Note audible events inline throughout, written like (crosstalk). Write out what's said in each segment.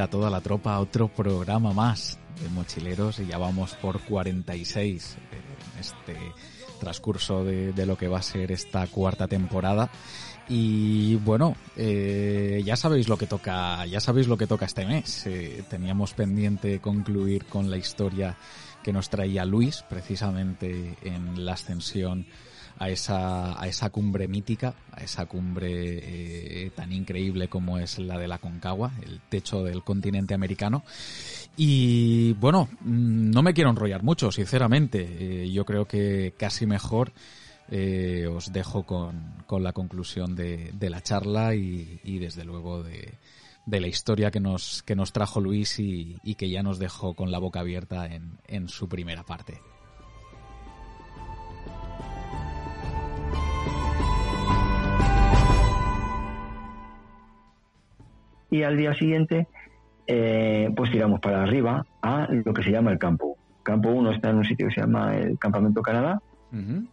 A toda la tropa a otro programa más de Mochileros y ya vamos por 46 en este transcurso de, de lo que va a ser esta cuarta temporada. Y bueno, eh, ya sabéis lo que toca, ya sabéis lo que toca este mes. Eh, teníamos pendiente concluir con la historia que nos traía Luis, precisamente en la ascensión a esa, a esa cumbre mítica, a esa cumbre eh, tan increíble como es la de la Concagua, el techo del continente americano. Y bueno, mm, no me quiero enrollar mucho, sinceramente. Eh, yo creo que casi mejor eh, os dejo con, con la conclusión de, de la charla y, y desde luego de, de la historia que nos, que nos trajo Luis y, y que ya nos dejó con la boca abierta en, en su primera parte. Y al día siguiente eh, pues tiramos para arriba a lo que se llama el campo. Campo 1 está en un sitio que se llama el Campamento Canadá,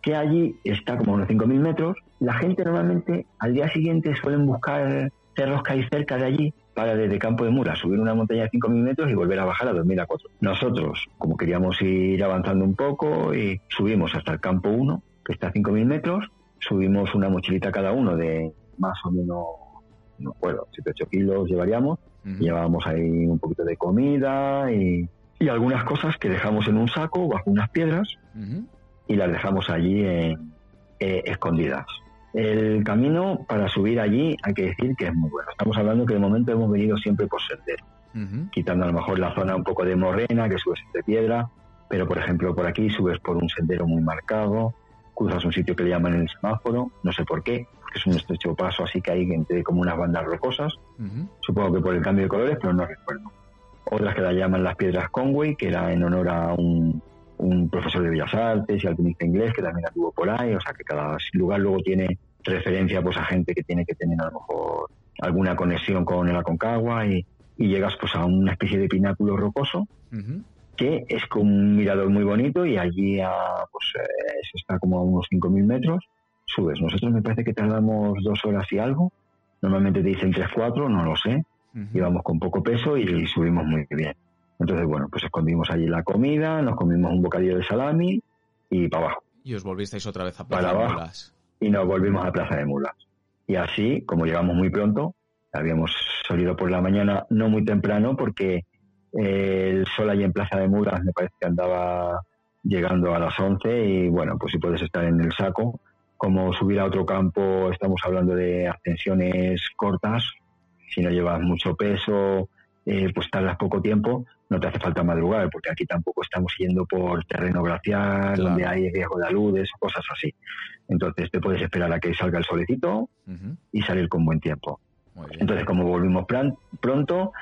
que allí está como a unos 5.000 metros. La gente normalmente al día siguiente suelen buscar cerros que hay cerca de allí para desde Campo de Mura subir una montaña de 5.000 metros y volver a bajar a 2.000 a 4. Nosotros, como queríamos ir avanzando un poco, y subimos hasta el Campo 1, que está a 5.000 metros, subimos una mochilita cada uno de más o menos no recuerdo, 7 8 kilos llevaríamos. Llevábamos ahí un poquito de comida y, y, algunas cosas que dejamos en un saco bajo unas piedras y las dejamos allí eh, escondidas. El camino para subir allí hay que decir que es muy bueno. Estamos hablando que de momento hemos venido siempre por sendero, quitando a lo mejor la zona un poco de morena, que subes de piedra, pero por ejemplo por aquí subes por un sendero muy marcado, cruzas un sitio que le llaman el semáforo, no sé por qué, que es un estrecho paso así que hay entre como unas bandas rocosas, supongo que por el cambio de colores, pero no recuerdo. Otras que la llaman las piedras Conway, que era en honor a un, un profesor de Bellas Artes y alpinista inglés que también estuvo por ahí, o sea que cada lugar luego tiene referencia pues a gente que tiene que tener a lo mejor alguna conexión con el Aconcagua y, y llegas pues a una especie de pináculo rocoso que es con un mirador muy bonito y allí a, pues eh, está como a unos 5.000 metros subes. Nosotros me parece que tardamos dos horas y algo. Normalmente te dicen tres, cuatro, no lo sé. Íbamos con poco peso y, subimos muy bien. Entonces, bueno, pues escondimos allí la comida, nos comimos un bocadillo de salami y para abajo. Y os volvisteis otra vez a Plaza de Mulas. Y nos volvimos a Plaza de Mulas. Y así, como llegamos muy pronto, habíamos salido por la mañana no muy temprano porque eh, el sol allí en Plaza de Mulas me parece que andaba llegando a las 11 y bueno, pues si puedes estar en el saco, como subir a otro campo, estamos hablando de ascensiones cortas, si no llevas mucho peso, eh, pues tardas poco tiempo, no te hace falta madrugar, porque aquí tampoco estamos yendo por terreno glacial, donde hay riesgo de aludes cosas así. Entonces te puedes esperar a que salga el solecito y salir con buen tiempo. Entonces, como volvimos plan, pronto,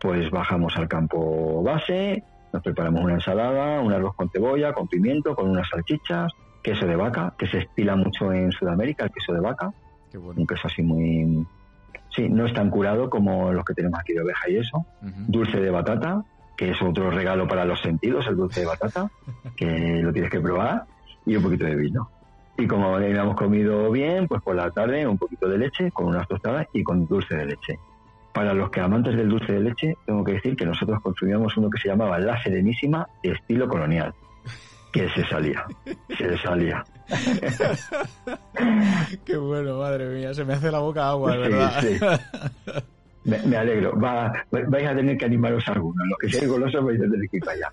pues bajamos al campo base, nos preparamos una ensalada, un arroz con cebolla, con pimiento, con unas salchichas, queso de vaca, que se estila mucho en Sudamérica, el queso de vaca. Un queso así muy... Sí, no es tan curado como los que tenemos aquí de oveja y eso. Dulce de batata, que es otro regalo para los sentidos, el dulce de batata, (laughs) que lo tienes que probar, y un poquito de vino. Y como habíamos comido bien, pues por la tarde un poquito de leche con unas tostadas y con dulce de leche. Para los que amantes del dulce de leche, tengo que decir que nosotros consumíamos uno que se llamaba La Serenísima, estilo colonial que se salía, se salía. (laughs) Qué bueno, madre mía, se me hace la boca agua, de verdad. Sí, (laughs) Me, alegro. Va, vais a tener que animaros algunos. Los que seáis golosos vais a tener que ir para allá.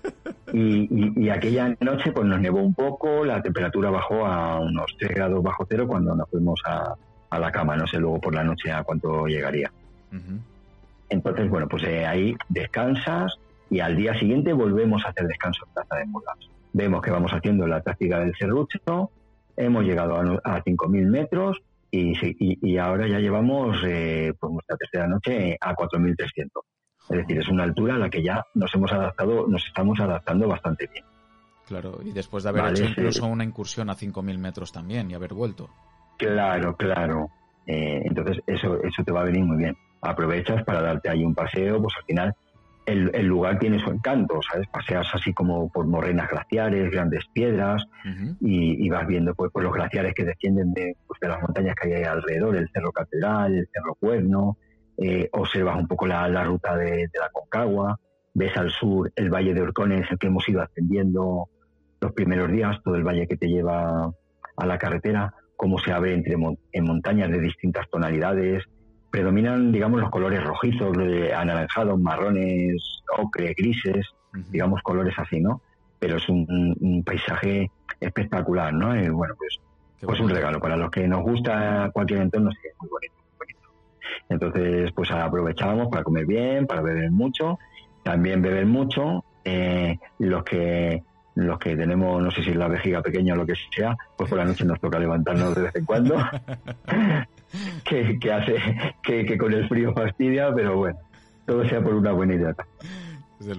Y, y, aquella noche pues nos nevó un poco, la temperatura bajó a unos 3 grados bajo cero cuando nos fuimos a, a la cama. No sé luego por la noche a cuánto llegaría. Entonces, bueno, pues eh, ahí descansas y al día siguiente volvemos a hacer descanso en Plaza de Mulas vemos que vamos haciendo la táctica del serrucho, hemos llegado a, a 5.000 metros y, y, ahora ya llevamos eh, pues nuestra tercera noche a 4.300. Es decir, es una altura a la que ya nos hemos adaptado, nos estamos adaptando bastante bien. Claro, y después de haber hecho incluso una incursión a 5.000 metros también y haber vuelto. Claro, claro. Eh, entonces eso, eso te va a venir muy bien. Aprovechas para darte ahí un paseo, pues al final el, lugar tiene su encanto, ¿sabes? Paseas así como por morrenas glaciares, grandes piedras y, vas viendo pues, pues, los glaciares que descienden de, pues, de las montañas que hay ahí alrededor, el Cerro Catedral, el Cerro Cuerno, eh, observas un poco la, ruta de, la Concagua, ves al sur el Valle de Orcones, el que hemos ido ascendiendo los primeros días, todo el valle que te lleva a la carretera, cómo se abre entre en montañas de distintas tonalidades, predominan, digamos, los colores rojizos, anaranjados, marrones, ocre, grises, digamos, colores así, ¿no? Pero es un, paisaje espectacular, ¿no? Y bueno, pues, pues un regalo. Para los que nos gusta cualquier entorno, sí, es muy bonito, Entonces, pues aprovechábamos para comer bien, para beber mucho, también beber mucho. Eh, los que los que tenemos, no sé si es la vejiga pequeña o lo que sea, pues por la noche nos toca levantarnos de vez en cuando, (laughs) que, hace que, con el frío fastidia, pero bueno, todo sea por una buena idea.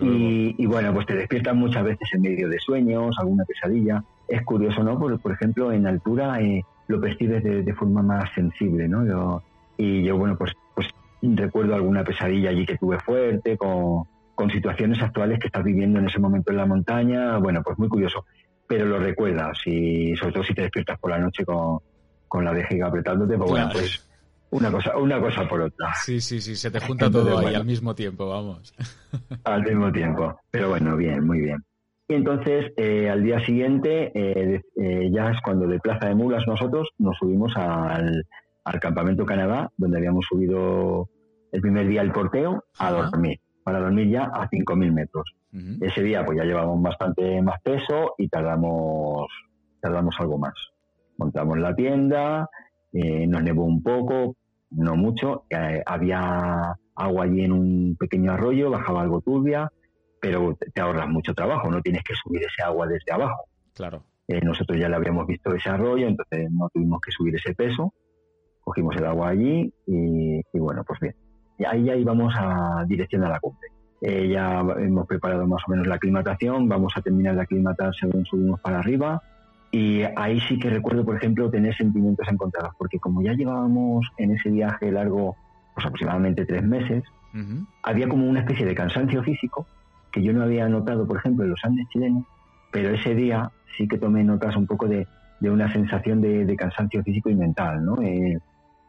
Y, bueno, pues te despiertan muchas veces en medio de sueños, alguna pesadilla. Es curioso, ¿no? Por, por ejemplo, en altura eh, lo percibes de, forma más sensible, ¿no? y yo, bueno, pues, pues recuerdo alguna pesadilla allí que tuve fuerte, con, con situaciones actuales que estás viviendo en ese momento en la montaña, bueno, pues muy curioso, pero lo recuerdas y sobre todo si te despiertas por la noche con, con la vejiga apretándote, pues bueno, pues una cosa, una cosa por otra. Sí, sí, sí, se te junta todo ahí al mismo tiempo, vamos. Al mismo tiempo, pero bueno, bien, muy bien. Y entonces, eh, al día siguiente, eh, eh, ya es cuando de Plaza de Mulas nosotros nos subimos al, al Campamento Canadá, donde habíamos subido el primer día el porteo, a dormir para dormir ya a 5.000 metros. Ese día pues ya llevamos bastante más peso y tardamos, tardamos algo más. Montamos la tienda, eh, nos nevó un poco, no mucho, eh, había agua allí en un pequeño arroyo, bajaba algo turbia, pero te, ahorras mucho trabajo, no tienes que subir ese agua desde abajo. Claro. Eh, nosotros ya le habíamos visto ese arroyo, entonces no tuvimos que subir ese peso, cogimos el agua allí y, y bueno, pues bien ahí ya íbamos a dirección a la cumbre. Eh, ya hemos preparado más o menos la aclimatación, vamos a terminar de aclimatar según subimos para arriba. Y ahí sí que recuerdo, por ejemplo, tener sentimientos encontrados, porque como ya llevábamos en ese viaje largo, pues aproximadamente tres meses, había como una especie de cansancio físico que yo no había notado, por ejemplo, en los Andes chilenos, pero ese día sí que tomé notas un poco de, una sensación de, cansancio físico y mental, ¿no? Eh,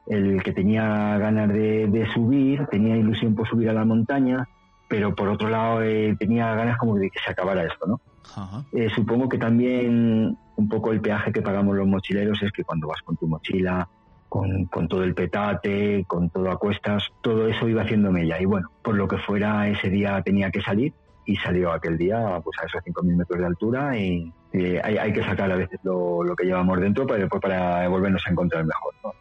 el que tenía ganas de, subir, tenía ilusión por subir a la montaña, pero por otro lado eh, tenía ganas como de que se acabara esto, ¿no? Eh, supongo que también un poco el peaje que pagamos los mochileros es que cuando vas con tu mochila, con, todo el petate, con todo a cuestas, todo eso iba haciendo mella. Y bueno, por lo que fuera, ese día tenía que salir y salió aquel día pues a esos 5.000 metros de altura y hay, hay, que sacar a veces lo, lo, que llevamos dentro para después para volvernos a encontrar mejor. ¿no?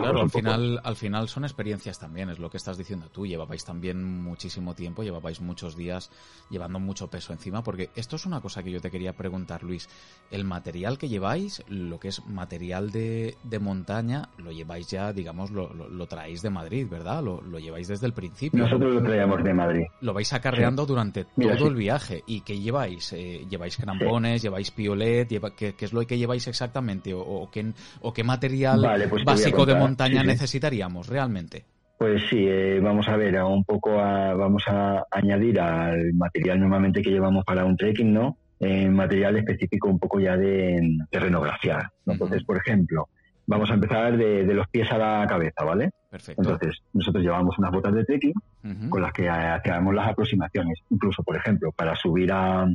Claro, al final, al final son experiencias también, es lo que estás diciendo tú. Llevabais también muchísimo tiempo, llevabais muchos días llevando mucho peso encima, porque esto es una cosa que yo te quería preguntar, Luis. El material que lleváis, lo que es material de, montaña, lo lleváis ya, digamos, lo, lo, traéis de Madrid, ¿verdad? Lo, lleváis desde el principio. Nosotros lo traíamos de Madrid. Lo vais acarreando durante todo el viaje. ¿Y qué lleváis? Eh, ¿Lleváis crampones? ¿Lleváis piolet? ¿qué, es lo que lleváis exactamente? ¿O, qué, o qué material pues básico de montaña necesitaríamos realmente? Pues sí, eh, vamos a ver, un poco vamos a añadir al material normalmente que llevamos para un trekking, ¿no? Eh, material específico un poco ya de terrenografiar. Entonces, por ejemplo, vamos a empezar de, los pies a la cabeza, ¿vale? Perfecto. Entonces, nosotros llevamos unas botas de trekking con las que hacemos las aproximaciones. Incluso, por ejemplo, para subir a,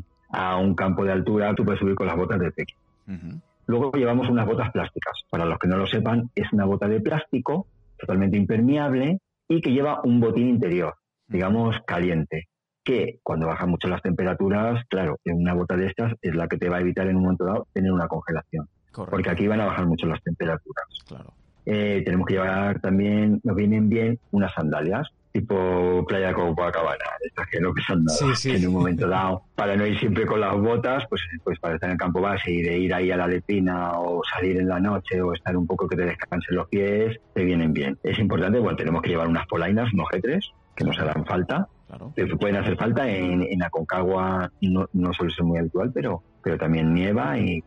un campo de altura, tú puedes subir con las botas de trekking. Luego llevamos unas botas plásticas. Para los que no lo sepan, es una bota de plástico totalmente impermeable y que lleva un botín interior, digamos caliente, que cuando bajan mucho las temperaturas, claro, una bota de estas es la que te va a evitar en un momento dado tener una congelación. Porque aquí van a bajar mucho las temperaturas. Claro. Eh, tenemos que llevar también, nos vienen bien unas sandalias tipo playa Copacabana, estas que no que son nada, en un momento dado, para no ir siempre con las botas, pues, pues para estar en el campo base y de ir ahí a la letrina o salir en la noche o estar un poco que te descansen los pies, te vienen bien. Es importante, bueno, tenemos que llevar unas polainas, unos G3, que nos harán falta, que pueden hacer falta en, en Aconcagua, no, no suele ser muy habitual, pero, pero también nieva y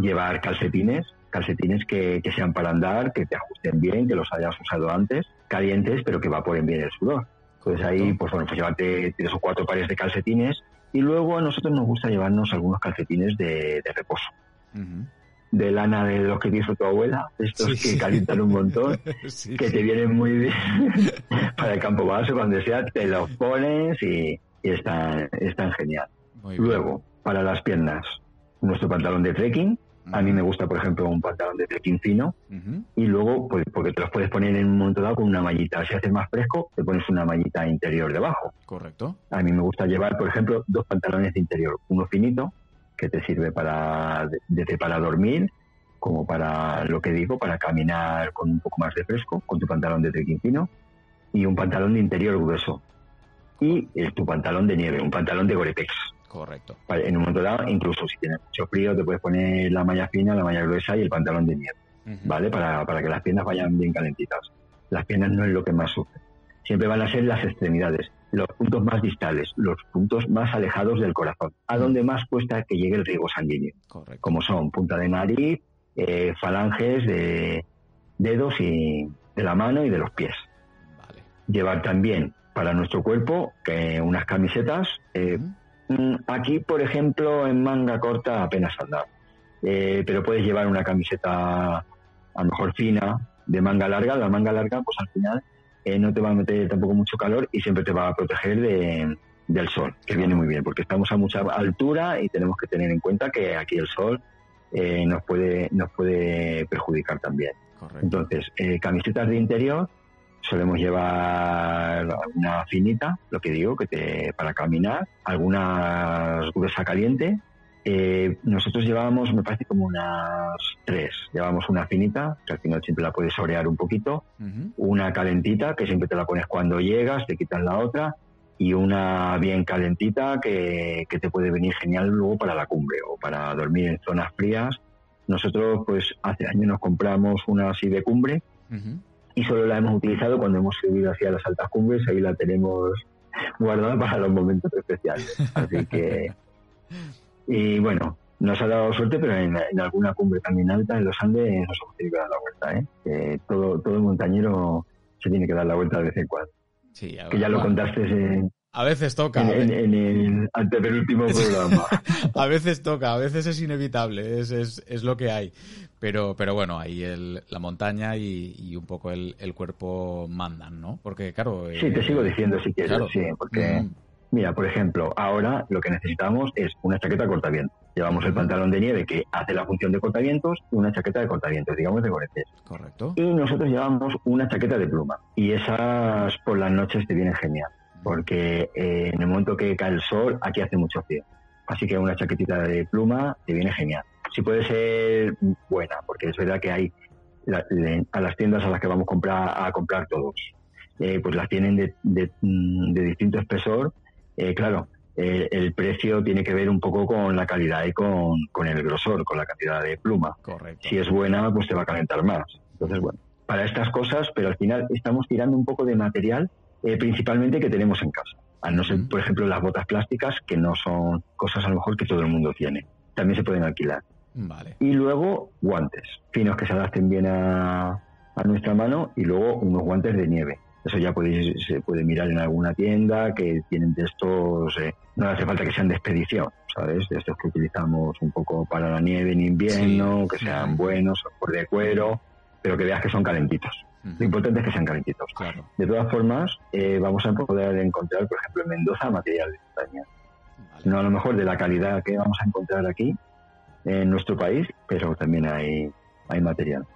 llevar calcetines calcetines que, sean para andar, que te ajusten bien, que los hayas usado antes, calientes, pero que evaporen bien el sudor. Entonces ahí, pues bueno, pues llevarte tres o cuatro pares de calcetines y luego a nosotros nos gusta llevarnos algunos calcetines de, reposo. De lana de los que hizo tu abuela, estos que calientan un montón, (laughs) que te vienen muy bien (laughs) para el campo base, cuando sea, te los pones y, están, están genial. Luego, para las piernas, nuestro pantalón de trekking, a mí me gusta, por ejemplo, un pantalón de trekking fino y luego, pues, porque te los puedes poner en un momento dado con una mallita. Si hace más fresco, te pones una mallita interior debajo. Correcto. A mí me gusta llevar, por ejemplo, dos pantalones de interior. Uno finito, que te sirve para desde para dormir como para lo que digo, para caminar con un poco más de fresco, con tu pantalón de trekking fino, y un pantalón de interior grueso. Y el, tu pantalón de nieve, un pantalón de Gore-Tex. Correcto. En un momento dado, incluso si tienes mucho frío, te puedes poner la malla fina, la malla gruesa y el pantalón de nieve, ¿vale? Para, para que las piernas vayan bien calentitas. Las piernas no es lo que más sufre. Siempre van a ser las extremidades, los puntos más distales, los puntos más alejados del corazón, a donde más cuesta que llegue el riego sanguíneo. Correcto. Como son punta de nariz, eh, falanges de dedos y de la mano y de los pies. Vale. Llevar también para nuestro cuerpo que unas camisetas eh, aquí, por ejemplo, en manga corta apenas anda. Eh, pero puedes llevar una camiseta a lo mejor fina, de manga larga. La manga larga, pues al final eh, no te va a meter tampoco mucho calor y siempre te va a proteger del sol, que viene muy bien, porque estamos a mucha altura y tenemos que tener en cuenta que aquí el sol eh, nos puede nos puede perjudicar también. Entonces, camisetas de interior solemos llevar una finita, lo que digo, que te para caminar, alguna gruesa caliente. Eh, nosotros llevábamos, me parece, como unas tres. Llevamos una finita, que al final siempre la puedes orear un poquito, una calentita, que siempre te la pones cuando llegas, te quitas la otra, y una bien calentita que, que te puede venir genial luego para la cumbre o para dormir en zonas frías. Nosotros, pues, hace años nos compramos una así de cumbre, y solo la hemos utilizado cuando hemos subido hacia las altas cumbres, ahí la tenemos guardada para los momentos especiales. Así que, y bueno, nos ha dado suerte, pero en, alguna cumbre también alta, en los Andes, nos hemos tenido que dar la vuelta. ¿eh? todo, todo montañero se tiene que dar la vuelta de vez en cuando. Sí, que ya lo contaste en, a veces toca. En, el antepenúltimo (laughs) programa. a veces toca, a veces es inevitable, es, es, es lo que hay. Pero, pero bueno, ahí el, la montaña y, un poco el, el, cuerpo mandan, ¿no? Porque, claro. Sí, te sigo diciendo si quieres, sí, porque. Mm. Mira, por ejemplo, ahora lo que necesitamos es una chaqueta cortavientos. Llevamos el pantalón de nieve que hace la función de cortavientos y una chaqueta de cortavientos, digamos de goretes. Correcto. Y nosotros llevamos una chaqueta de pluma. Y esas por las noches te vienen genial porque eh, en el momento que cae el sol, aquí hace mucho frío. Así que una chaquetita de pluma te viene genial. Si puede ser buena, porque es verdad que hay a las tiendas a las que vamos a comprar, a comprar todos, eh, pues las tienen de, de, mm, distinto espesor. Eh, claro, el precio tiene que ver un poco con la calidad y con, con el grosor, con la cantidad de pluma. Correcto. Si es buena, pues te va a calentar más. Entonces, bueno, para estas cosas, pero al final estamos tirando un poco de material eh, principalmente que tenemos en casa. A no ser, por ejemplo, las botas plásticas, que no son cosas a lo mejor que todo el mundo tiene. También se pueden alquilar. Vale. Y luego guantes, finos que se adapten bien a, a nuestra mano y luego unos guantes de nieve. Eso ya podéis, se puede mirar en alguna tienda que tienen de estos, eh, no hace falta que sean de expedición, ¿sabes? De estos que utilizamos un poco para la nieve en invierno, que sean buenos, por de cuero, pero que veas que son calentitos. Lo importante es que sean calentitos. De todas formas, eh, vamos a poder encontrar, por ejemplo, en Mendoza material de montaña. No a lo mejor de la calidad que vamos a encontrar aquí en nuestro país, pero también hay, hay material.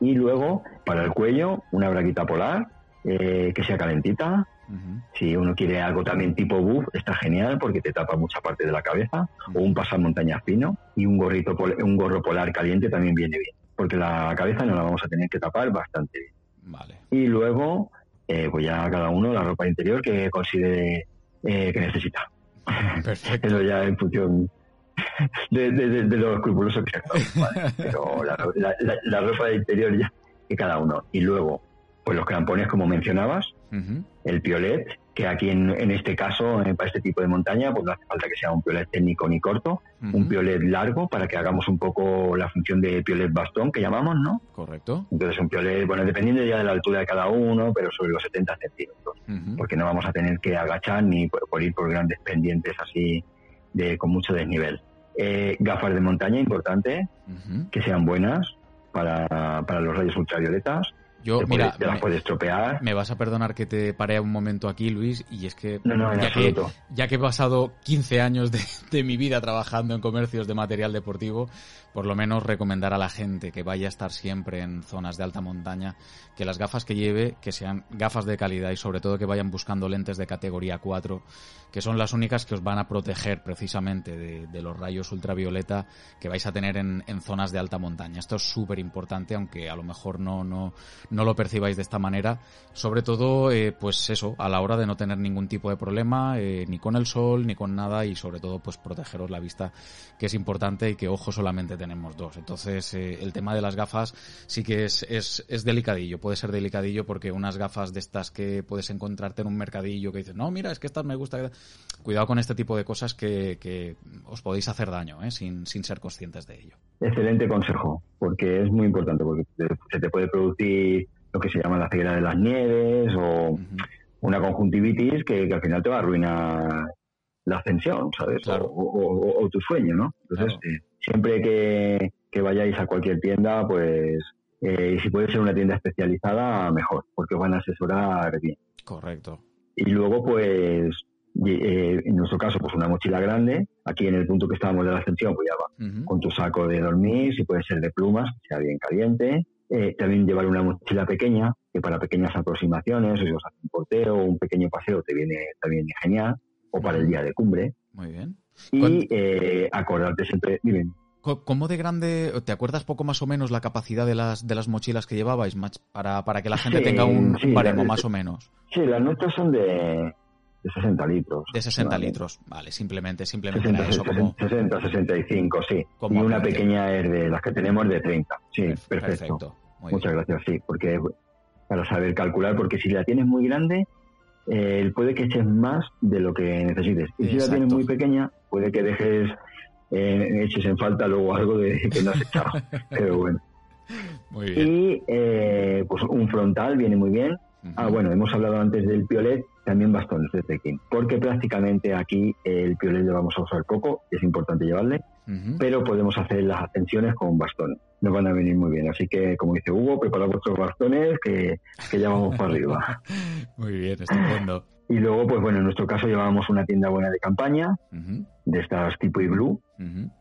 Y luego, para el cuello, una braguita polar eh, que sea calentita. Si uno quiere algo también tipo buff, está genial porque te tapa mucha parte de la cabeza. O un pasamontañas fino y un gorrito un gorro polar caliente también viene bien, porque la cabeza no la vamos a tener que tapar bastante bien. Vale. Y luego, eh, pues ya cada uno la ropa interior que considere eh, que necesita. Perfecto. (laughs) Eso ya en función de, de, de, lo escrupuloso que sea. (laughs) Pero la, la, ropa de interior ya que cada uno. Y luego, pues los crampones, como mencionabas, el piolet, que aquí en, en este caso, eh, para este tipo de montaña, pues no hace falta que sea un piolet técnico ni corto, un piolet largo para que hagamos un poco la función de piolet bastón que llamamos, ¿no? Correcto. Entonces un piolet, bueno, dependiendo ya de la altura de cada uno, pero sobre los 70 centímetros, porque no vamos a tener que agachar ni por, ir por grandes pendientes así de con mucho desnivel. Eh, gafas de montaña, importante, que sean buenas para, para los rayos ultravioletas yo, mira, te las puedes estropear. Me vas a perdonar que te pare un momento aquí, Luis, y es que, ya, que ya que he pasado 15 años de, de, mi vida trabajando en comercios de material deportivo, por lo menos recomendar a la gente que vaya a estar siempre en zonas de alta montaña que las gafas que lleve, que sean gafas de calidad y sobre todo que vayan buscando lentes de categoría 4, que son las únicas que os van a proteger precisamente de, los rayos ultravioleta que vais a tener en, zonas de alta montaña. Esto es súper importante, aunque a lo mejor no, no, no lo percibáis de esta manera. Sobre todo, eh, pues eso, a la hora de no tener ningún tipo de problema, eh, ni con el sol, ni con nada, y sobre todo, pues protegeros la vista, que es importante y que ojo solamente tenemos dos. Entonces, eh, el tema de las gafas sí que es, es, es, delicadillo, puede ser delicadillo porque unas gafas de estas que puedes encontrarte en un mercadillo que dices, no, mira, es que estas me gusta. Cuidado con este tipo de cosas que, que os podéis hacer daño, ¿eh? sin, sin ser conscientes de ello. Excelente consejo, porque es muy importante, porque se te puede producir lo que se llama la ceguera de las nieves o una conjuntivitis que, al final te va a arruinar la ascensión, ¿sabes? O, tu sueño, ¿no? Entonces, eh, siempre que, vayáis a cualquier tienda, pues eh, si puede ser una tienda especializada, mejor, porque os van a asesorar bien. Correcto. Y luego, pues, eh, en nuestro caso, pues una mochila grande. Aquí en el punto que estábamos de la ascensión, pues ya va con tu saco de dormir, si puede ser de plumas, que sea bien caliente. también llevar una mochila pequeña, que para pequeñas aproximaciones, o si os hace un porteo o un pequeño paseo, te viene, también genial, o para el día de cumbre. Muy bien. Y eh, acordarte siempre, miren. ¿Cómo de grande, te acuerdas poco más o menos la capacidad de las, de las mochilas que llevabais para, para que la gente tenga un, baremo más o menos? Sí, las nuestras son de, de 60 litros. De 60 litros, vale, simplemente, simplemente 60, eso 60, como... 60, 65, sí. y una pequeña es de las que tenemos de 30, sí, perfecto. Muchas gracias, sí, porque para saber calcular, porque si la tienes muy grande, eh, puede que eches más de lo que necesites. Y si la tienes muy pequeña, puede que dejes, eh, eches en falta luego algo de que no has (laughs) echado. Pero bueno. Muy bien. Y eh, pues un frontal viene muy bien. Ah, bueno, hemos hablado antes del piolet, también bastones de trekking, porque prácticamente aquí el piolet lo vamos a usar poco, es importante llevarle, pero podemos hacer las ascensiones con bastones, nos van a venir muy bien. Así que, como dice Hugo, preparad vuestros bastones que, que ya vamos para arriba. (laughs) Muy bien, estupendo. Y luego, pues bueno, en nuestro caso llevábamos una tienda buena de campaña, de estas tipo y blue,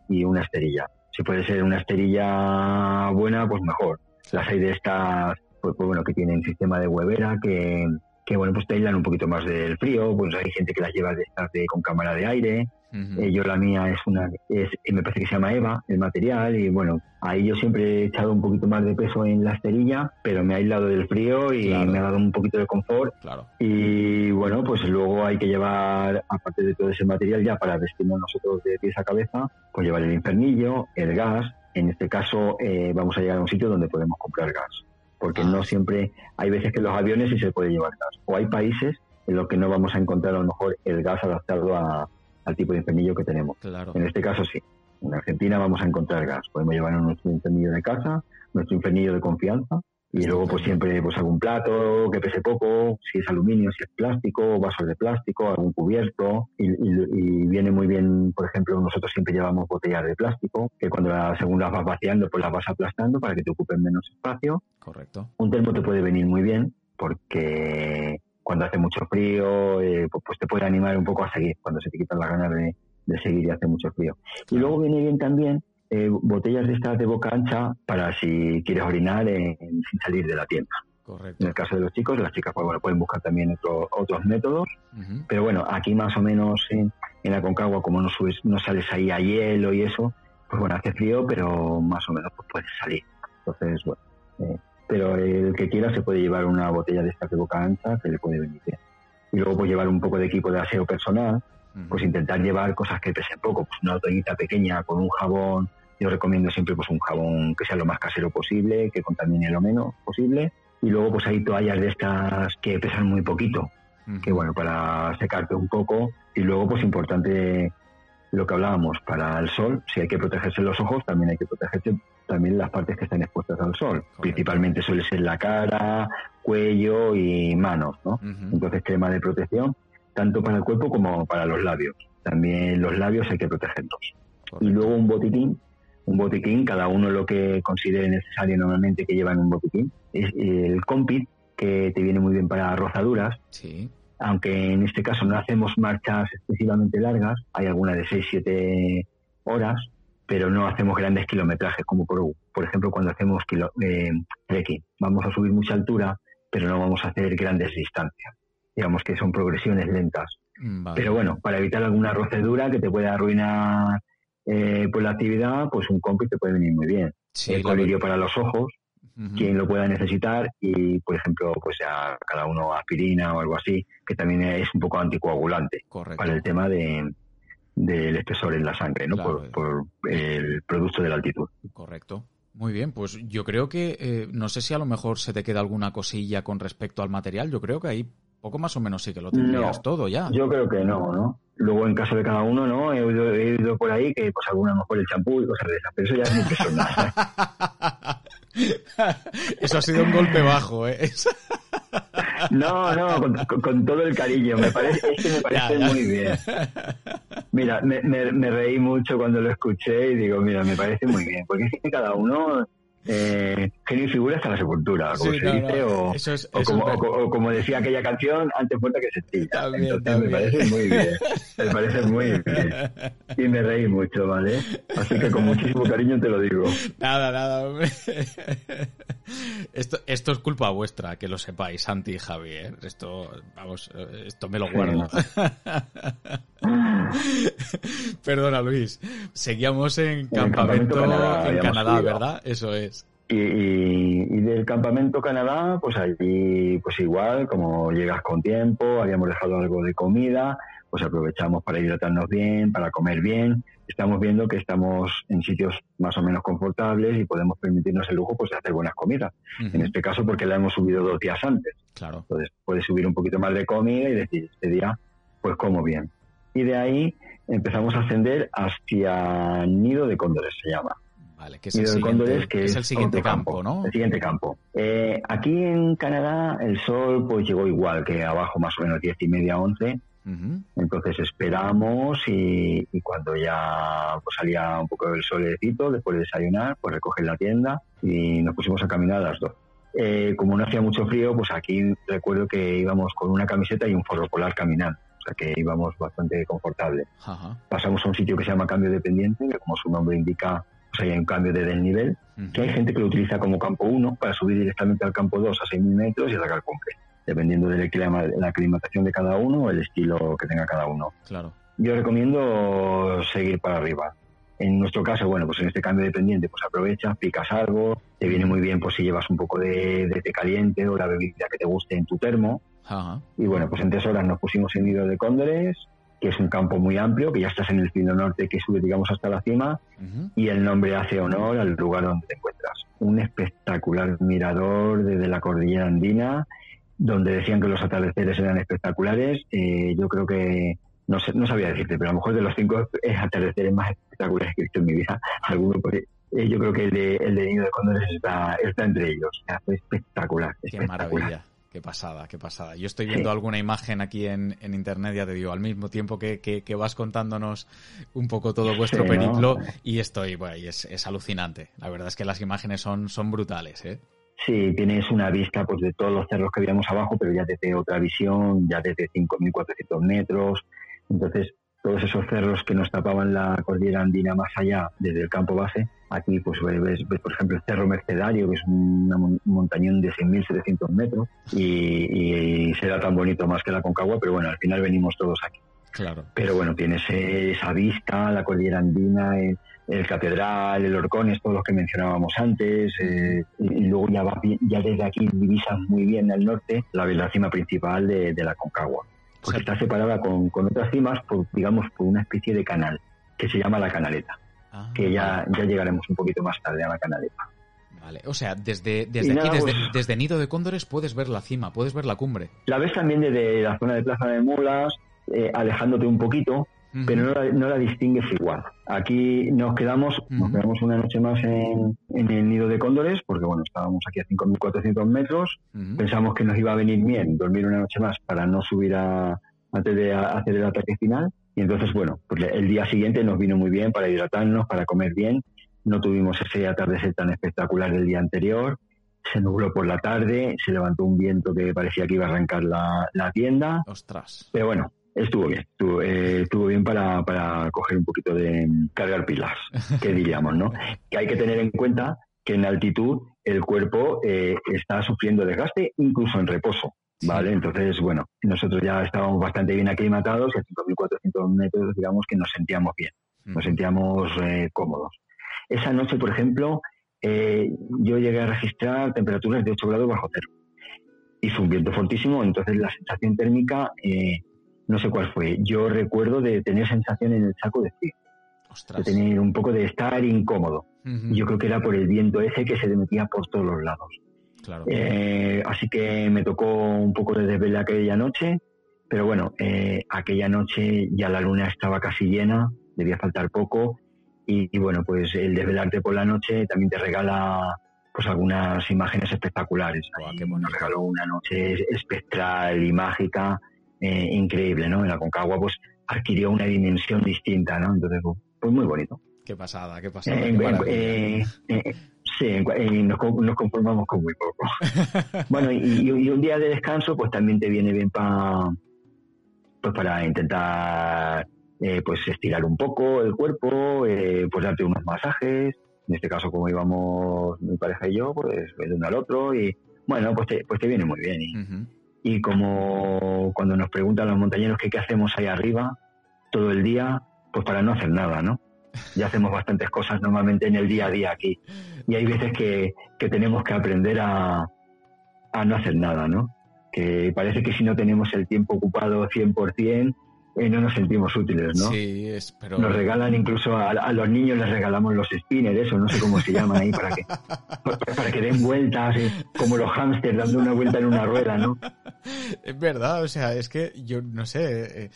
y una esterilla. Si puede ser una esterilla buena, pues mejor. Las hay de estas, pues, pues bueno, que tienen sistema de huevera, que, que bueno, pues te aislan un poquito más del frío, pues hay gente que las lleva de estas de, con cámara de aire, eh, yo la mía es una, es, me parece que se llama Eva, el material, y bueno, ahí yo siempre he echado un poquito más de peso en la esterilla, pero me ha aislado del frío y me ha dado un poquito de confort. Claro. Y bueno, pues luego hay que llevar, aparte de todo ese material ya para vestirnos nosotros de pies a cabeza, pues llevar el infernillo, el gas, en este caso eh, vamos a llegar a un sitio donde podemos comprar gas porque no siempre hay veces que los aviones sí se puede llevar gas. O hay países en los que no vamos a encontrar a lo mejor el gas adaptado al tipo de infernillo que tenemos. En este caso sí. En Argentina vamos a encontrar gas. Podemos llevar nuestro infernillo de casa, nuestro infernillo de confianza y luego pues siempre pues algún plato que pese poco, si es aluminio, si es plástico, vasos de plástico, algún cubierto y, viene muy bien, por ejemplo, nosotros siempre llevamos botellas de plástico que cuando según las vas vaciando pues las vas aplastando para que te ocupen menos espacio. Correcto. Un termo te puede venir muy bien porque cuando hace mucho frío eh, pues, pues, te puede animar un poco a seguir cuando se te quitan las ganas de, de seguir y hace mucho frío. Y luego viene bien también eh, botellas de estas de boca ancha para si quieres orinar sin salir de la tienda. Correcto. En el caso de los chicos, las chicas pues, bueno, pueden buscar también otros métodos, pero bueno, aquí más o menos en, la Concagua, como no subes, no sales ahí a hielo y eso, pues bueno, hace frío, pero más o menos pues puedes salir. Entonces, bueno, eh, pero el que quiera se puede llevar una botella de esta de boca ancha que le puede venir bien. Y luego pues llevar un poco de equipo de aseo personal, pues intentar llevar cosas que pesen poco, pues una toallita pequeña con un jabón, yo recomiendo siempre pues un jabón que sea lo más casero posible, que contamine lo menos posible, y luego pues hay toallas de estas que pesan muy poquito, que bueno, para secarte un poco, y luego pues importante lo que hablábamos, para el sol, si hay que protegerse los ojos, también hay que protegerse también las partes que están expuestas al sol. Principalmente suele ser la cara, cuello y manos, ¿no? Entonces crema de protección, tanto para el cuerpo como para los labios. También los labios hay que protegerlos. Y luego un botiquín, un botiquín, cada uno lo que considere necesario normalmente que lleva en un botiquín. Es el compit, que te viene muy bien para rozaduras. Sí aunque en este caso no hacemos marchas excesivamente largas, hay algunas de 6-7 horas, pero no hacemos grandes kilometrajes, como por, por ejemplo cuando hacemos kilo, eh, trekking. Vamos a subir mucha altura, pero no vamos a hacer grandes distancias. Digamos que son progresiones lentas. Mm, pero bueno, para evitar alguna rocedura que te pueda arruinar eh, pues la actividad, pues un compi te puede venir muy bien. el colirio para los ojos, quien lo pueda necesitar y, por ejemplo, pues a cada uno aspirina o algo así, que también es un poco anticoagulante para el tema de del espesor en la sangre, ¿no? por, el producto de la altitud. Correcto. Muy bien, pues yo creo que, eh, no sé si a lo mejor se te queda alguna cosilla con respecto al material, yo creo que ahí poco más o menos sí que lo tendrías todo ya. Yo creo que no, ¿no? Luego en caso de cada uno, ¿no? He oído, por ahí que pues alguna mejor el champú y cosas de esas, pero eso ya es muy personal. (laughs) (laughs) Eso ha sido un golpe bajo, ¿eh? No, no, con, todo el cariño. Me parece, es que me parece muy bien. Mira, me, me, reí mucho cuando lo escuché y digo, mira, me parece muy bien. Porque es que cada uno eh, genio y figura hasta la sepultura, como se dice, o, como, decía aquella canción, antes muerta que sentida. Entonces me parece muy bien, me parece muy bien. (laughs) Y me reí mucho, ¿vale? Así que con muchísimo cariño te lo digo. Nada, nada, hombre. (laughs) Esto, esto es culpa vuestra, que lo sepáis, Santi y Javier. Esto, vamos, esto me lo guardo. (laughs) Perdona, Luis. Seguíamos en, campamento, en Canadá ¿verdad? Eso es. Y, del campamento Canadá, pues allí, pues igual, como llegas con tiempo, habíamos dejado algo de comida, pues aprovechamos para hidratarnos bien, para comer bien. Estamos viendo que estamos en sitios más o menos confortables y podemos permitirnos el lujo pues de hacer buenas comidas. En este caso porque la hemos subido dos días antes. Claro. Entonces puedes subir un poquito más de comida y decir, este día pues como bien. Y de ahí empezamos a ascender hacia Nido de Cóndores, se llama que es, el siguiente, que es, el siguiente campo, ¿no? El siguiente campo. Eh, aquí en Canadá el sol pues llegó igual que abajo, más o menos 10 y media, 11. Entonces esperamos y, cuando ya pues, salía un poco el solecito, después de desayunar, pues recoger la tienda y nos pusimos a caminar a las dos. Eh, como no hacía mucho frío, pues aquí recuerdo que íbamos con una camiseta y un forro polar caminando que íbamos bastante confortable. Pasamos a un sitio que se llama Cambio Dependiente, que como su nombre indica, pues hay un cambio de desnivel, que hay gente que lo utiliza como campo 1 para subir directamente al campo 2 a 6.000 metros y sacar concreto, dependiendo de la aclimatación de cada uno o el estilo que tenga cada uno. Claro. Yo recomiendo seguir para arriba. En nuestro caso, bueno, pues en este cambio dependiente, pues aprovechas, picas algo, te viene muy bien pues si llevas un poco de, té caliente o la bebida que te guste en tu termo. Y bueno, pues en tres horas nos pusimos en nido de cóndores, que es un campo muy amplio, que ya estás en el filo norte que sube, digamos, hasta la cima, y el nombre hace honor al lugar donde te encuentras. Un espectacular mirador desde la cordillera andina, donde decían que los atardeceres eran espectaculares. Eh, yo creo que, no, sé, no sabía decirte, pero a lo mejor de los cinco (laughs) atardeceres más espectaculares que he visto en mi vida, (laughs) alguno, pues, eh, yo creo que el de, el de Nido de Cóndores está, está entre ellos. fue espectacular. Qué maravilla. Qué pasada, qué pasada. Yo estoy viendo alguna imagen aquí en, internet, ya te digo, al mismo tiempo que, que, vas contándonos un poco todo vuestro periplo y estoy, bueno, y es, es, alucinante. La verdad es que las imágenes son, son brutales, ¿eh? Sí, tienes una vista pues de todos los cerros que veíamos abajo, pero ya desde otra visión, ya desde 5.400 metros. Entonces, todos esos cerros que nos tapaban la cordillera andina más allá, desde el campo base, aquí pues ves, por ejemplo el Cerro Mercedario, que es un montañón de 6.700 metros y, será tan bonito más que la Concagua, pero bueno, al final venimos todos aquí. Claro. Pero bueno, tienes esa vista, la cordillera andina, el, catedral, el Orcones, todos los que mencionábamos antes, eh, y, luego ya, va ya desde aquí divisas muy bien al norte la, la cima principal de, la Concagua. Porque está separada con, otras cimas, por, digamos, por una especie de canal que se llama la Canaleta, ah. que ya, ya llegaremos un poquito más tarde a la Canaleta. Vale, o sea, desde, desde aquí, desde, pues- desde, Nido de Cóndores, puedes ver la cima, puedes ver la cumbre. La ves también desde la zona de Plaza de Mulas, eh, alejándote un poquito, pero no la, no la, distingues igual. Aquí nos quedamos, nos quedamos una noche más en, en, el Nido de Cóndores, porque bueno, estábamos aquí a 5.400 metros, pensamos que nos iba a venir bien dormir una noche más para no subir a, antes de hacer el ataque final. Y entonces, bueno, pues el día siguiente nos vino muy bien para hidratarnos, para comer bien no tuvimos ese atardecer tan espectacular del día anterior, se nubló por la tarde, se levantó un viento que parecía que iba a arrancar la, tienda. Ostras. Pero bueno, estuvo bien, estuvo, eh, bien para, para coger un poquito de cargar pilas, (laughs) que diríamos, ¿no? Que hay que tener en cuenta que en altitud el cuerpo eh, está sufriendo desgaste, incluso en reposo. ¿Vale? Entonces, bueno, nosotros ya estábamos bastante bien aclimatados y a 5.400 metros, digamos que nos sentíamos bien, nos sentíamos eh, cómodos. Esa noche, por ejemplo, eh, yo llegué a registrar temperaturas de 8 grados bajo cero. Hizo un viento fortísimo, entonces la sensación térmica, eh, no sé cuál fue. Yo recuerdo de tener sensación en el saco de frío. De tener un poco de estar incómodo. Yo creo que era por el viento ese que se metía por todos los lados. Eh, así que me tocó un poco de desvelo aquella noche, pero bueno, aquella noche ya la luna estaba casi llena, debía faltar poco y, bueno, pues el desvelarte por la noche también te regala pues algunas imágenes espectaculares. Nos regaló una noche espectral y mágica, eh, increíble, ¿no? En la Concagua pues adquirió una dimensión distinta, ¿no? Entonces, pues, pues muy bonito. Qué pasada, qué pasada. Eh, eh, sí, nos, conformamos con muy poco. (laughs) bueno, y, un día de descanso pues también te viene bien para pues para intentar eh, pues estirar un poco el cuerpo, eh, pues darte unos masajes. En este caso, como íbamos mi pareja y yo, pues el uno al otro y bueno, pues te, pues te viene muy bien. Y, y como cuando nos preguntan los montañeros que qué hacemos ahí arriba todo el día, pues para no hacer nada, ¿no? Ya hacemos bastantes cosas normalmente en el día a día aquí. Y hay veces que, que tenemos que aprender a, a no hacer nada, ¿no? Que parece que si no tenemos el tiempo ocupado 100%, y no nos sentimos útiles, ¿no? Sí, es, pero... Nos regalan incluso a, los niños les regalamos los spinners, eso, no sé cómo se llaman ahí, para que, (laughs) para que den vueltas, eh, como los hámsters dando una vuelta en una rueda, ¿no? Es verdad, o sea, es que yo no sé, eh,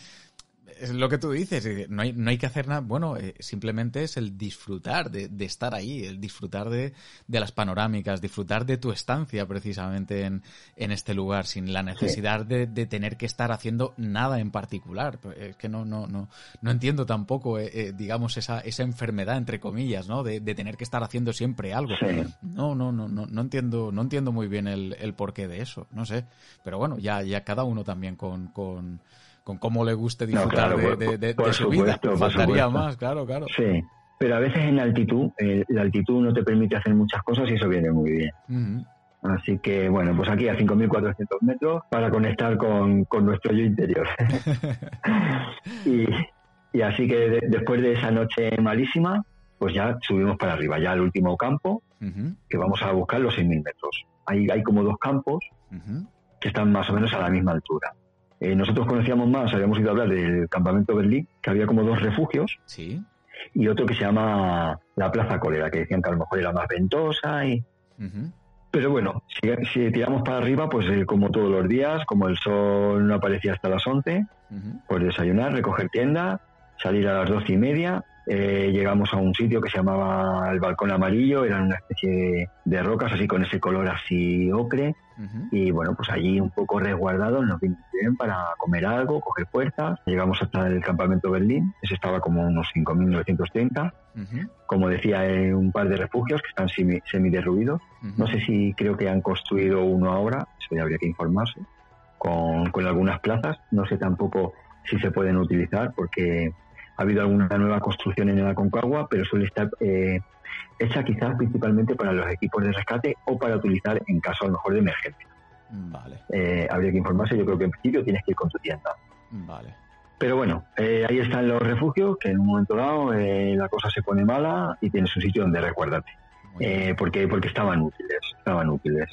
es lo que tú dices, eh, no hay, no hay que hacer nada, bueno, eh, simplemente es el disfrutar de, estar ahí, el disfrutar de, las panorámicas, disfrutar de tu estancia precisamente en, este lugar, sin la necesidad de, tener que estar haciendo nada en particular. Pues, es que no, no, no, no entiendo tampoco, eh, digamos, esa, esa enfermedad, entre comillas, ¿no? De, tener que estar haciendo siempre algo. No, no, no, no, no entiendo, no entiendo muy bien el, el porqué de eso, no sé. Pero bueno, ya, ya cada uno también con, con con cómo le guste disfrutar de, su vida. Faltaría más, claro, claro. Sí, pero a veces en altitud, eh, la altitud no te permite hacer muchas cosas y eso viene muy bien. Así que, bueno, pues aquí a 5.400 metros para conectar con, nuestro yo interior. (laughs) (laughs) y, así que después de esa noche malísima, pues ya subimos para arriba, ya al último campo, que vamos a buscar los 6.000 metros. Hay, hay como dos campos que están más o menos a la misma altura. Eh, nosotros conocíamos más, habíamos ido a hablar del campamento Berlín, que había como dos refugios. Sí. Y otro que se llama la Plaza Cólera, que decían que a lo mejor era más ventosa. Y... Pero bueno, si, tiramos para arriba, pues eh, como todos los días, como el sol no aparecía hasta las 11, pues desayunar, recoger tienda, salir a las doce y media eh, llegamos a un sitio que se llamaba el Balcón Amarillo, eran una especie de, rocas así con ese color así ocre. Y bueno, pues allí un poco resguardados nos vimos bien para comer algo, coger fuerzas. Llegamos hasta el campamento Berlín, ese estaba como unos 5.930. Como decía, hay un par de refugios que están semiderruidos. No sé si creo que han construido uno ahora, eso ya habría que informarse, con, con algunas plazas. No sé tampoco si se pueden utilizar porque ha habido alguna nueva construcción en la Concagua, pero suele estar eh, hecha quizás principalmente para los equipos de rescate o para utilizar en caso a lo mejor de emergencia. Vale. Eh, habría que informarse, yo creo que en principio tienes que ir con tu tienda. Vale. Pero bueno, eh, ahí están los refugios, que en un momento dado eh, la cosa se pone mala y tienes un sitio donde resguardarte. Eh, porque, porque estaban útiles, estaban útiles.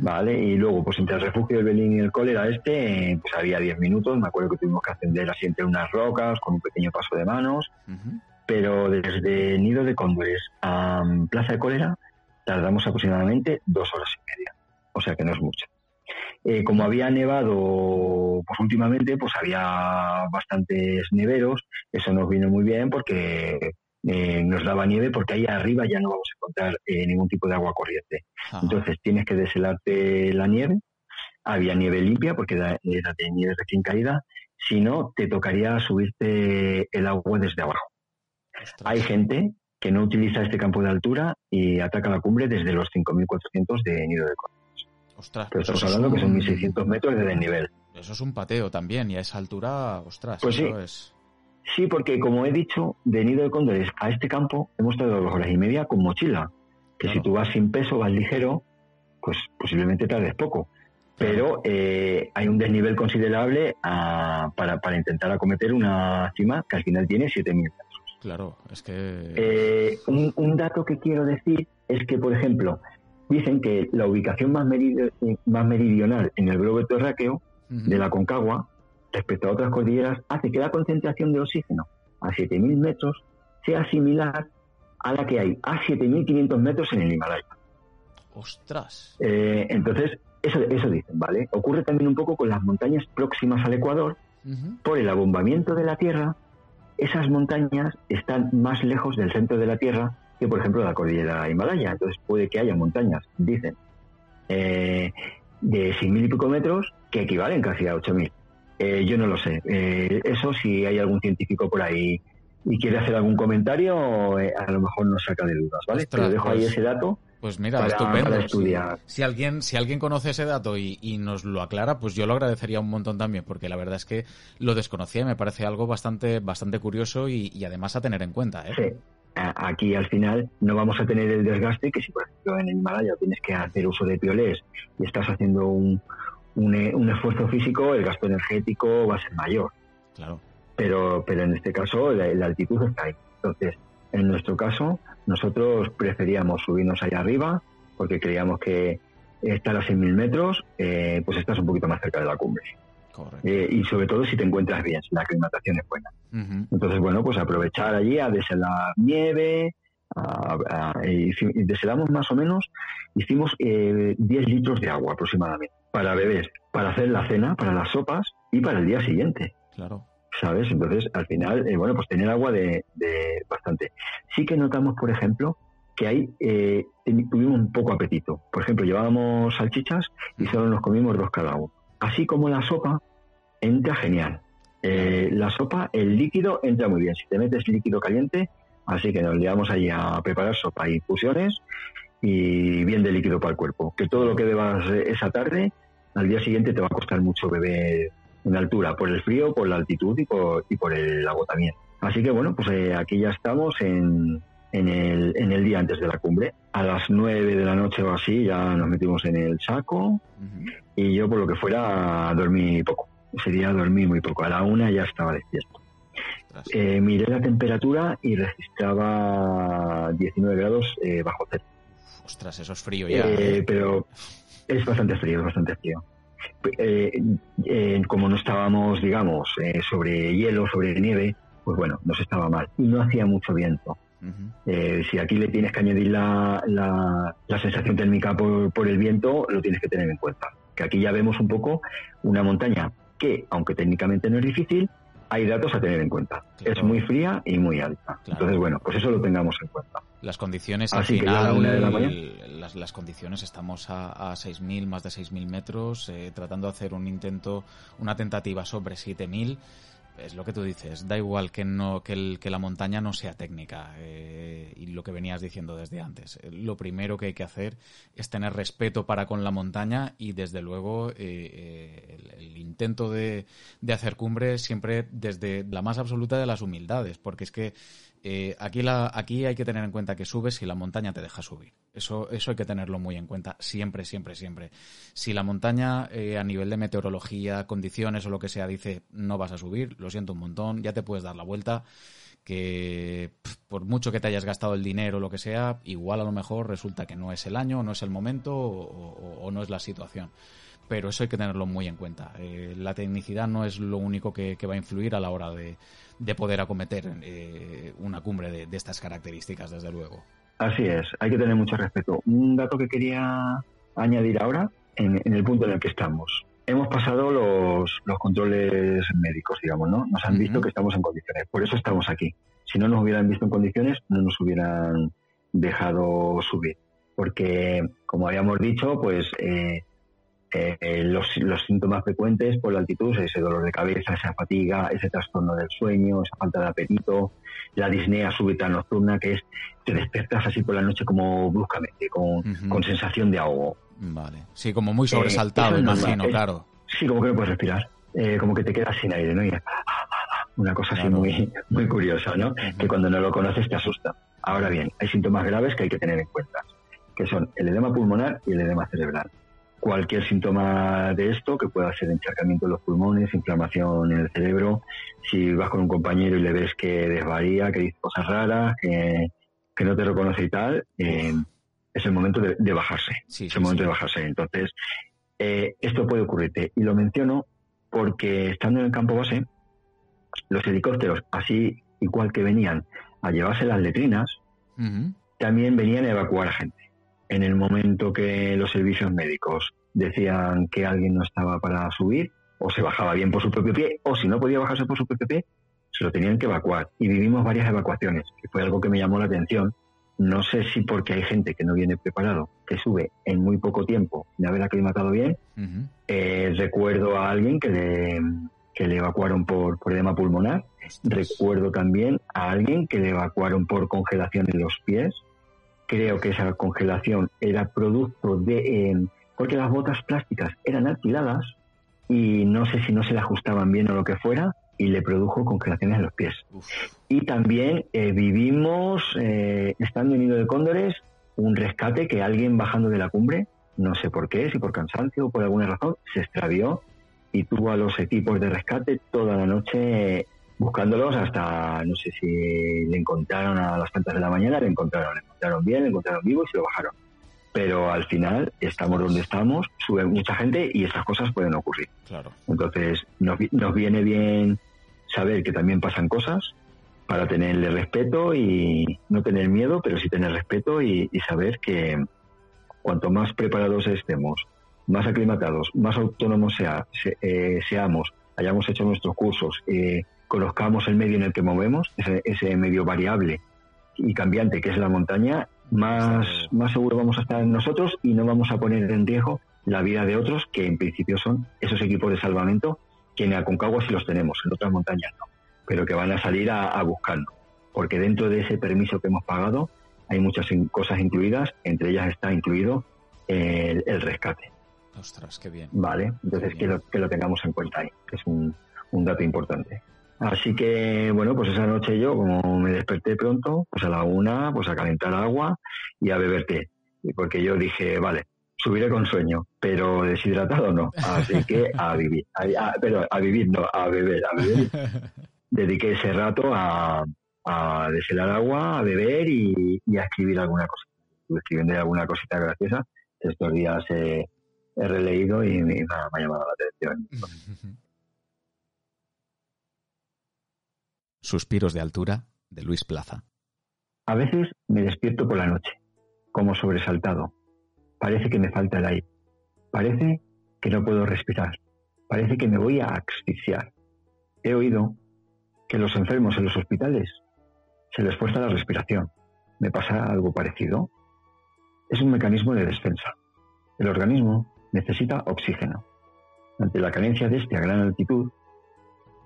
¿Vale? Y luego, pues entre el refugio del Belín y el cólera este, pues había 10 minutos. Me acuerdo que tuvimos que ascender así entre unas rocas con un pequeño paso de manos. Pero desde Nido de Cóndores a Plaza de Cólera tardamos aproximadamente dos horas y media. O sea que no es mucho. Eh, como había nevado pues últimamente, pues había bastantes neveros. Eso nos vino muy bien porque eh, nos daba nieve porque ahí arriba ya no vamos a encontrar eh, ningún tipo de agua corriente. Entonces tienes que deshelarte la nieve. Había nieve limpia porque era, de nieve recién caída. Si no, te tocaría subirte el agua desde abajo. Hay gente que no utiliza este campo de altura y ataca la cumbre desde los 5.400 de nido de Córdoba. Ostras, Pero estamos hablando que son 1.600 metros de desnivel. Eso es un pateo también y a esa altura, ostras, pues eso sí. es... Sí, porque como he dicho, de Nido de Cóndores a este campo hemos tardado dos horas y media con mochila. Que si tú vas sin peso, vas ligero, pues posiblemente tardes poco. Pero eh, hay un desnivel considerable a, para, para, intentar acometer una cima que al final tiene 7.000 metros. Claro, es que... Eh, un, un, dato que quiero decir es que, por ejemplo, dicen que la ubicación más, merid más meridional en el globo terráqueo uh -huh. de la Concagua respecto a otras cordilleras hace que la concentración de oxígeno a 7.000 metros sea similar a la que hay a 7.500 metros en el Himalaya. ¡Ostras! Eh, entonces, eso, eso dicen, ¿vale? Ocurre también un poco con las montañas próximas al Ecuador. Uh -huh. Por el abombamiento de la Tierra, esas montañas están más lejos del centro de la Tierra que, por ejemplo, la cordillera Himalaya. Entonces, puede que haya montañas, dicen, eh, de 6.000 y pico metros que equivalen casi a 8.000. Eh, yo no lo sé. Eh, eso, si hay algún científico por ahí y quiere hacer algún comentario, eh, a lo mejor nos saca de dudas, ¿vale? Ostras, Pero dejo pues, ahí ese dato. Pues mira, para, estupendo. Para estudiar. Si, si, alguien, si alguien conoce ese dato y, y, nos lo aclara, pues yo lo agradecería un montón también, porque la verdad es que lo desconocía y me parece algo bastante, bastante curioso y, y además a tener en cuenta, ¿eh? Sí. Aquí al final no vamos a tener el desgaste que si por ejemplo en el Himalaya tienes que hacer uso de piolés y estás haciendo un, un, un, esfuerzo físico, el gasto energético va a ser mayor. Claro. Pero, pero en este caso la, la, altitud está ahí. Entonces, en nuestro caso, nosotros preferíamos subirnos allá arriba porque creíamos que estar a 6.000 metros, eh, pues estás un poquito más cerca de la cumbre. Eh, y sobre todo si te encuentras bien, si la aclimatación es buena. Uh -huh. Entonces, bueno, pues aprovechar allí a deshelar nieve, a, a, deshelamos más o menos, hicimos eh, 10 litros de agua aproximadamente para beber, para hacer la cena, para las sopas y para el día siguiente. Claro. ¿Sabes? Entonces, al final, eh, bueno, pues tener agua de, de, bastante. Sí que notamos, por ejemplo, que ahí eh, tuvimos un poco apetito. Por ejemplo, llevábamos salchichas y solo nos comimos dos cada uno. Así como la sopa entra genial. Eh, la sopa, el líquido entra muy bien. Si te metes líquido caliente, así que nos llevamos allí a preparar sopa y infusiones y bien de líquido para el cuerpo. Que todo lo que bebas esa tarde, al día siguiente te va a costar mucho beber en altura, por el frío, por la altitud y por, y por el agotamiento. Así que bueno, pues eh, aquí ya estamos en, en, el, en el día antes de la cumbre. A las nueve de la noche o así ya nos metimos en el saco uh -huh. y yo por lo que fuera dormí poco. Ese día dormí muy poco. A la una ya estaba despierto. Eh, miré la temperatura y registraba 19 grados eh, bajo cero. Ostras, eso es frío ya. Eh, pero es bastante frío, es bastante frío. Eh, eh, como no estábamos, digamos, sobre hielo, sobre nieve, pues bueno, nos estaba mal. Y no hacía mucho viento. Uh -huh. si aquí le tienes que añadir la, la, la sensación térmica por, por el viento, lo tienes que tener en cuenta. Que aquí ya vemos un poco una montaña que, aunque técnicamente no es difícil, hay datos a tener en cuenta. Claro. Es muy fría y muy alta. Claro. Entonces, bueno, pues eso lo tengamos en cuenta. Las condiciones, al Así final, que una de la mañana... las, las, condiciones, estamos a, a 6.000, más de 6.000 metros, eh, tratando de hacer un intento, una tentativa sobre 7.000 es lo que tú dices, da igual que no que, el, que la montaña no sea técnica eh, y lo que venías diciendo desde antes. Lo primero que hay que hacer es tener respeto para con la montaña y desde luego eh, el, el, intento de, de, hacer cumbre siempre desde la más absoluta de las humildades, porque es que Eh, aquí, la, aquí hay que tener en cuenta que subes si la montaña te deja subir. Eso, eso hay que tenerlo muy en cuenta, siempre, siempre, siempre. Si la montaña eh, a nivel de meteorología, condiciones o lo que sea dice no vas a subir, lo siento un montón, ya te puedes dar la vuelta que por mucho que te hayas gastado el dinero o lo que sea, igual a lo mejor resulta que no es el año, no es el momento o, no es la situación. Pero eso hay que tenerlo muy en cuenta. Eh, la tecnicidad no es lo único que, va a influir a la hora de, poder acometer eh, una cumbre de, estas características, desde luego. Así es, hay que tener mucho respeto. Un dato que quería añadir ahora, en, el punto en el que estamos hemos pasado los, los controles médicos, digamos, ¿no? Nos han visto que estamos en condiciones. Por eso estamos aquí. Si no nos hubieran visto en condiciones, no nos hubieran dejado subir. Porque, como habíamos dicho, pues eh, eh, los, los, síntomas frecuentes por la altitud, ese dolor de cabeza, esa fatiga, ese trastorno del sueño, esa falta de apetito, la disnea súbita nocturna, que es te despiertas así por la noche como bruscamente, con, con sensación de ahogo. Vale. Sí, como muy sobresaltado, eh, imagino, claro. Sí, como que no puedes respirar. Eh, como que te quedas sin aire, ¿no? una cosa así muy, muy curiosa, ¿no? Que cuando no lo conoces te asusta. Ahora bien, hay síntomas graves que hay que tener en cuenta, que son el edema pulmonar y el edema cerebral. Cualquier síntoma de esto, que pueda ser encharcamiento de los pulmones, inflamación en el cerebro, si vas con un compañero y le ves que desvaría, que dice cosas raras, que, que no te reconoce y tal, eh, es el momento de, bajarse. es el momento de bajarse. Entonces, eh, esto puede ocurrirte. Y lo menciono porque estando en el campo base, los helicópteros, así igual que venían a llevarse las letrinas, también venían a evacuar a gente. En el momento que los servicios médicos decían que alguien no estaba para subir, o se bajaba bien por su propio pie, o si no podía bajarse por su propio pie, se lo tenían que evacuar. Y vivimos varias evacuaciones, que fue algo que me llamó la atención, no sé si porque hay gente que no viene preparado, que sube en muy poco tiempo sin haber aclimatado bien. Eh, recuerdo a alguien que le, que le evacuaron por, por edema pulmonar. Recuerdo también a alguien que le evacuaron por congelación en los pies. Creo que esa congelación era producto de... Eh, porque las botas plásticas eran alquiladas y no sé si no se le ajustaban bien o lo que fuera y le produjo congelaciones en los pies. Y también eh, vivimos, eh, estando en Nido de Cóndores, un rescate que alguien bajando de la cumbre, no sé por qué, si por cansancio o por alguna razón, se extravió y tuvo a los equipos de rescate toda la noche buscándolos hasta, no sé si le encontraron a las tantas de la mañana, le encontraron, le encontraron bien, le encontraron vivo y se lo bajaron. Pero al final estamos donde estamos, sube mucha gente y estas cosas pueden ocurrir. Claro. Entonces nos, nos viene bien saber que también pasan cosas para tenerle respeto y no tener miedo, pero sí tener respeto y, saber que cuanto más preparados estemos, más aclimatados, más autónomos sea, eh, seamos, hayamos hecho nuestros cursos, eh, conozcamos el medio en el que movemos, ese, ese, medio variable y cambiante que es la montaña, más, más seguro vamos a estar nosotros y no vamos a poner en riesgo la vida de otros que en principio son esos equipos de salvamento que en Aconcagua sí los tenemos, en otras montañas no, pero que van a salir a, buscarlo, porque dentro de ese permiso que hemos pagado hay muchas cosas incluidas, entre ellas está incluido el, rescate. Ostras, qué bien. Vale, entonces que lo, que lo, tengamos en cuenta ahí, que es un, un dato importante. Así que, bueno, pues esa noche yo, como me desperté pronto, pues a la una, pues a calentar agua y a beber té. Porque yo dije, vale, subiré con sueño, pero deshidratado no. Así que a vivir, a, pero a vivir no, a beber, a beber. (laughs) Dediqué ese rato a, a deshelar agua, a beber y, a escribir alguna cosa. Estuve escribiendo alguna cosita graciosa. Estos días he, releído y me, ha llamado la atención. (laughs) Suspiros de altura de Luis Plaza. A veces me despierto por la noche, como sobresaltado, Parece que me falta el aire. Parece que no puedo respirar. Parece que me voy a asfixiar. He oído que los enfermos en los hospitales se les fuerza la respiración. ¿Me pasa algo parecido? Es un mecanismo de defensa. El organismo necesita oxígeno. Ante la carencia de este a gran altitud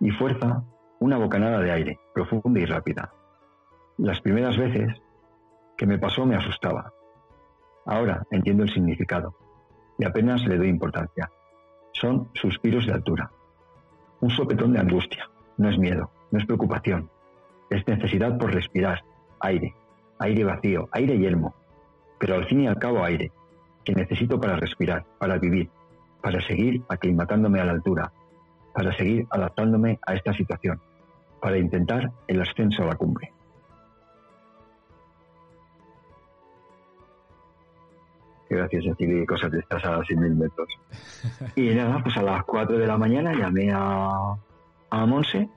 y fuerza, una bocanada de aire, profunda y rápida. Las primeras veces que me pasó me asustaba. Ahora entiendo el significado y apenas le doy importancia. Son suspiros de altura. Un sopetón de angustia. No es miedo, no es preocupación. es necesidad por respirar, aire, aire vacío, aire yermo, pero al fin y al cabo aire, que necesito para respirar, para vivir, para seguir aclimatándome a la altura, para seguir adaptándome a esta situación, para intentar el ascenso a la cumbre. Gracias, Cecilia, cosas de estas a 6.000 metros. (laughs) Y nada, pues a las 4 de la mañana llamé a, a Monse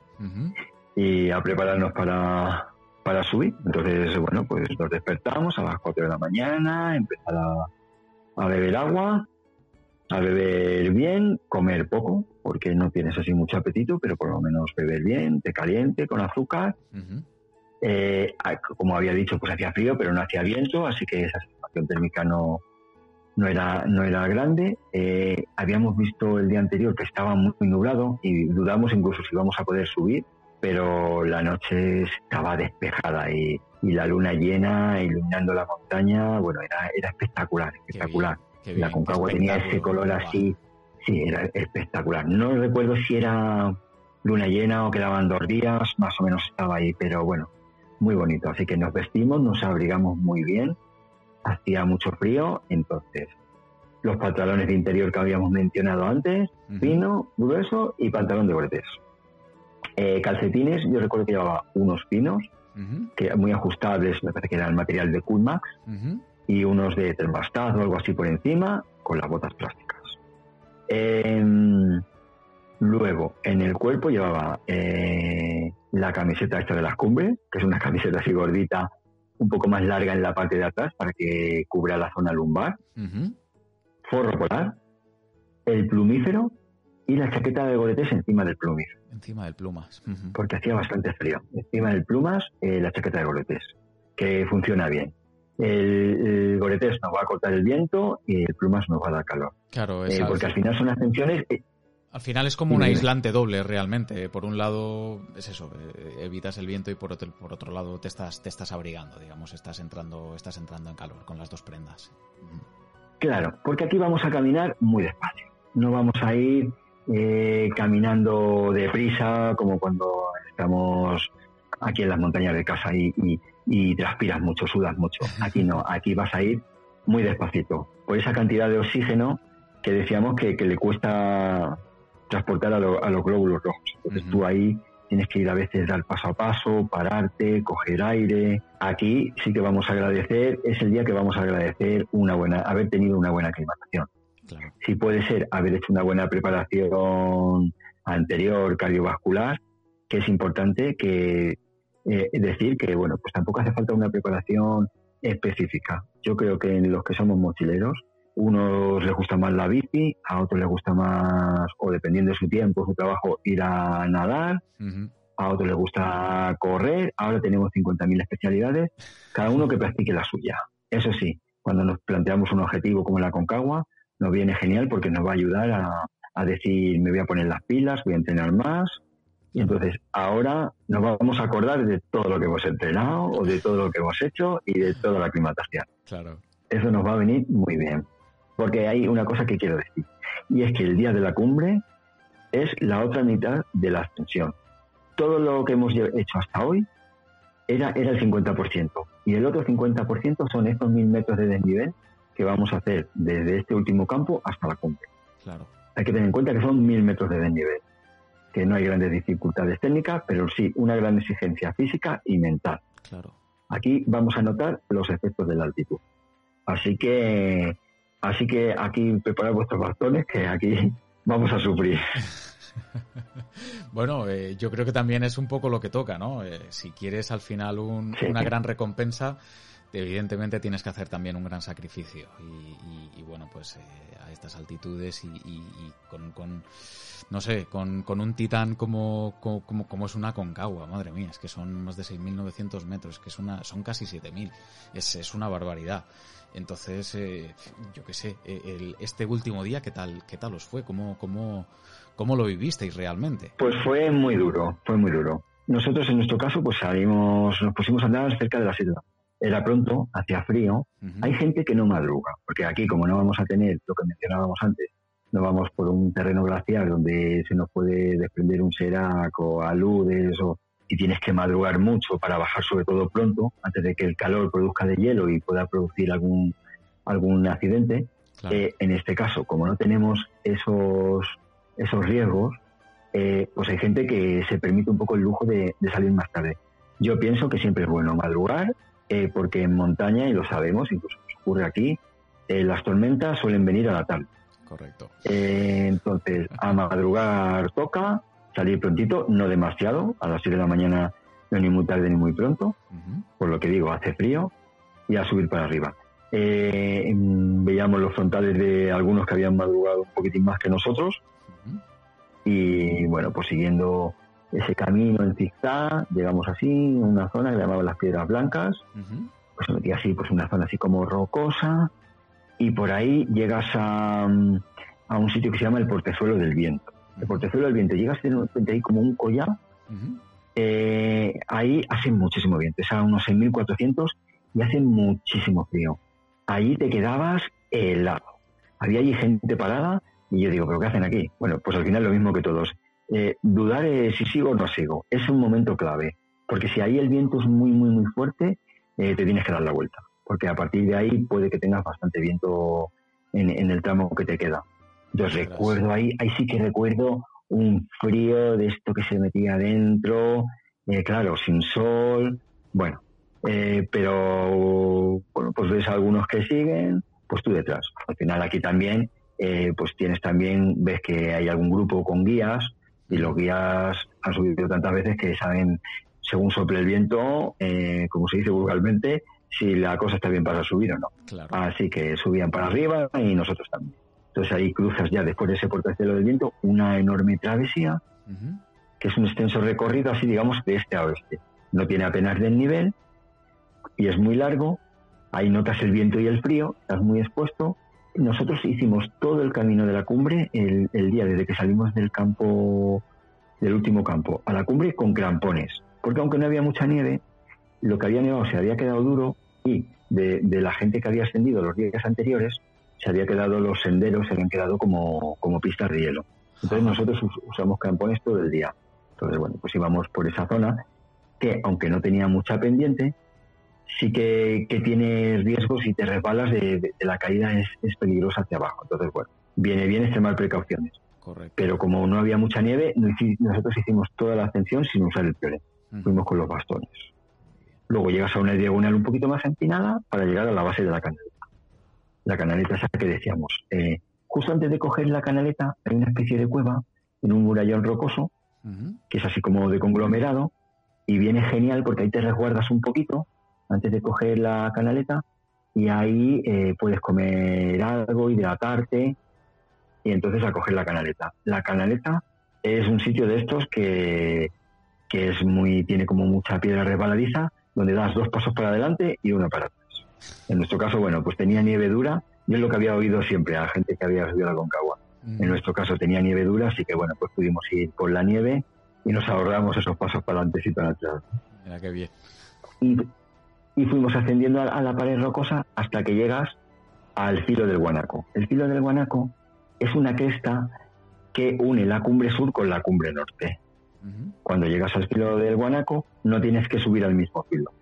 y a prepararnos para, para subir. Entonces, bueno, pues nos despertamos a las 4 de la mañana, empezar a, a beber agua, a beber bien, comer poco, porque no tienes así mucho apetito, pero por lo menos beber bien, té caliente, con azúcar. Eh, como había dicho, pues hacía frío, pero no hacía viento, así que esa sensación térmica no, no, era, no era grande. Eh, habíamos visto el día anterior que estaba muy nublado y dudamos incluso si íbamos a poder subir, pero la noche estaba despejada y, la luna llena iluminando la montaña, bueno, era, era espectacular, espectacular la Concagua tenía ese color así, sí, era espectacular. No recuerdo si era luna llena o quedaban dos días, más o menos estaba ahí, pero bueno, muy bonito. Así que nos vestimos, nos abrigamos muy bien, hacía mucho frío, entonces los pantalones de interior que habíamos mencionado antes, fino, grueso y pantalón de bordes. Eh, calcetines, yo recuerdo que llevaba unos finos, que muy ajustables, me parece que era el material de Coolmax, y unos de termostad o algo así por encima con las botas plásticas. Em, luego, en el cuerpo llevaba eh, la camiseta esta de las cumbres, que es una camiseta así gordita, un poco más larga en la parte de atrás para que cubra la zona lumbar, forro polar, el plumífero y la chaqueta de goletes encima del plumífero. Encima del plumas. Porque hacía bastante frío. Encima del plumas, eh, la chaqueta de goletes, que funciona bien el, goretes nos va a cortar el viento y el plumas nos va a dar calor. Claro, eh, porque al final son ascensiones. al final es como un aislante doble realmente. Por un lado es eso, eh, evitas el viento y por otro, por otro lado te estás, te estás abrigando, digamos, estás entrando, estás entrando en calor con las dos prendas. Claro, porque aquí vamos a caminar muy despacio. No vamos a ir eh, caminando deprisa como cuando estamos aquí en las montañas de casa y, y transpiras mucho, sudas mucho. Aquí no, aquí vas a ir muy despacito. Por esa cantidad de oxígeno que decíamos que, le cuesta transportar a, los glóbulos rojos. Entonces tú ahí tienes que ir a veces dar paso a paso, pararte, coger aire. Aquí sí que vamos a agradecer, es el día que vamos a agradecer una buena, haber tenido una buena aclimatación. Si puede ser haber hecho una buena preparación anterior cardiovascular, que es importante que eh, decir que, bueno, pues tampoco hace falta una preparación específica. Yo creo que en los que somos mochileros, unos les gusta más la bici, a otros les gusta más, o dependiendo de su tiempo, su trabajo, ir a nadar, a otros les gusta correr, ahora tenemos 50.000 especialidades, cada uno que practique la suya. Eso sí, cuando nos planteamos un objetivo como la Concagua, nos viene genial porque nos va a ayudar a, a decir, me voy a poner las pilas, voy a entrenar más, y entonces ahora nos vamos a acordar de todo lo que hemos entrenado o de todo lo que hemos hecho y de toda la aclimatación. Claro. Eso nos va a venir muy bien. Porque hay una cosa que quiero decir. Y es que el día de la cumbre es la otra mitad de la ascensión. Todo lo que hemos hecho hasta hoy era, era el 50%. Y el otro 50% son estos mil metros de desnivel que vamos a hacer desde este último campo hasta la cumbre. Claro. Hay que tener en cuenta que son mil metros de desnivel que no hay grandes dificultades técnicas, pero sí una gran exigencia física y mental. Claro. Aquí vamos a notar los efectos de la altitud. Así que, así que aquí preparad vuestros bastones, que aquí (laughs) vamos a sufrir. (laughs) bueno, eh, yo creo que también es un poco lo que toca, ¿no? Eh, si quieres al final una gran recompensa, evidentemente tienes que hacer también un gran sacrificio. Y, bueno, pues eh, a estas altitudes y, con, no sé, con, un titán como, como, como, es una concagua, madre mía, es que son más de 6.900 metros, que es una, son casi 7.000, es, es una barbaridad. Entonces, eh, yo qué sé, eh, este último día, ¿qué tal, qué tal os fue? ¿Cómo, cómo, ¿Cómo lo vivisteis realmente? Pues fue muy duro, fue muy duro. Nosotros en nuestro caso pues salimos, nos pusimos a andar cerca de la ciudad era pronto, hacía frío. Hay gente que no madruga, porque aquí, como no vamos a tener lo que mencionábamos antes, no vamos por un terreno glaciar donde se nos puede desprender un serac o aludes o y tienes que madrugar mucho para bajar sobre todo pronto, antes de que el calor produzca de hielo y pueda producir algún, algún accidente. Eh, en este caso, como no tenemos esos, esos riesgos, eh, pues hay gente que se permite un poco el lujo de, salir más tarde. Yo pienso que siempre es bueno madrugar, eh, porque en montaña, y lo sabemos, incluso ocurre aquí, las tormentas suelen venir a la tarde. Correcto. entonces, a madrugar toca, salir prontito, no demasiado, a las 7 de la mañana no ni muy tarde ni muy pronto, por lo que digo, hace frío, y a subir para arriba. Eh, veíamos los frontales de algunos que habían madrugado un poquitín más que nosotros, y bueno, pues siguiendo ese camino en zigzag, llegamos así, una zona que llamaban las Piedras Blancas, pues se metía así, pues una zona así como rocosa, y por ahí llegas a, a un sitio que se llama el Portezuelo del Viento de Portezuelo del Viento, llegas a ahí como un collar, eh, ahí hace muchísimo viento, es a unos 6.400 y hace muchísimo frío. Ahí te quedabas helado. Había allí gente parada y yo digo, ¿pero qué hacen aquí? Bueno, pues al final lo mismo que todos. Eh, dudar si sigo o no sigo. Es un momento clave, porque si ahí el viento es muy, muy, muy fuerte, eh, te tienes que dar la vuelta, porque a partir de ahí puede que tengas bastante viento en el tramo que te queda. Yo recuerdo ahí, ahí sí que recuerdo un frío de esto que se metía adentro, eh, claro, sin sol, bueno, eh, pero bueno, pues ves algunos que siguen, pues tú detrás. Al final aquí también, eh, pues tienes también, ves que hay algún grupo con guías y los guías han subido tantas veces que saben, según sople el viento, como se dice vulgarmente, si la cosa está bien para subir o no. Así que subían para arriba y nosotros también. Entonces ahí cruzas ya después de ese portacelo del viento una enorme travesía, que es un extenso recorrido así digamos de este a oeste. No tiene apenas desnivel y es muy largo, ahí notas el viento y el frío, estás muy expuesto. Nosotros hicimos todo el camino de la cumbre el, día desde que salimos del campo, del último campo, a la cumbre con crampones, porque aunque no había mucha nieve, lo que había nevado se había quedado duro y de, de la gente que había ascendido los días anteriores, se había quedado los senderos, se habían quedado como, como pistas de hielo. Entonces nosotros usamos campones todo el día. Entonces, bueno, pues íbamos por esa zona que, aunque no tenía mucha pendiente, sí que, que tiene riesgos y te resbalas de, la caída es, peligrosa hacia abajo. Entonces, bueno, viene bien extremar precauciones. Correcto. Pero como no había mucha nieve, nosotros hicimos toda la ascensión sin usar el piolet. Fuimos con los bastones. Luego llegas a una diagonal un poquito más empinada para llegar a la base de la canal la canaleta esa que decíamos. Eh, justo antes de coger la canaleta hay una especie de cueva en un murallón rocoso, que es así como de conglomerado, y viene genial porque ahí te resguardas un poquito antes de coger la canaleta y ahí eh, puedes comer algo, hidratarte y entonces a coger la canaleta. La canaleta es un sitio de estos que, que es muy, tiene como mucha piedra resbaladiza, donde das dos pasos para adelante y uno para atrás. En nuestro caso, bueno, pues tenía nieve dura. Yo es lo que había oído siempre a la gente que había subido a la Concagua. Mm. En nuestro caso tenía nieve dura, así que bueno, pues pudimos ir por la nieve y nos ahorramos esos pasos para adelante y para atrás. Mira qué bien. Y, fuimos ascendiendo a, la pared rocosa hasta que llegas al filo del Guanaco. El filo del Guanaco es una cresta que une la cumbre sur con la cumbre norte. Cuando llegas al filo del Guanaco, no tienes que subir al mismo filo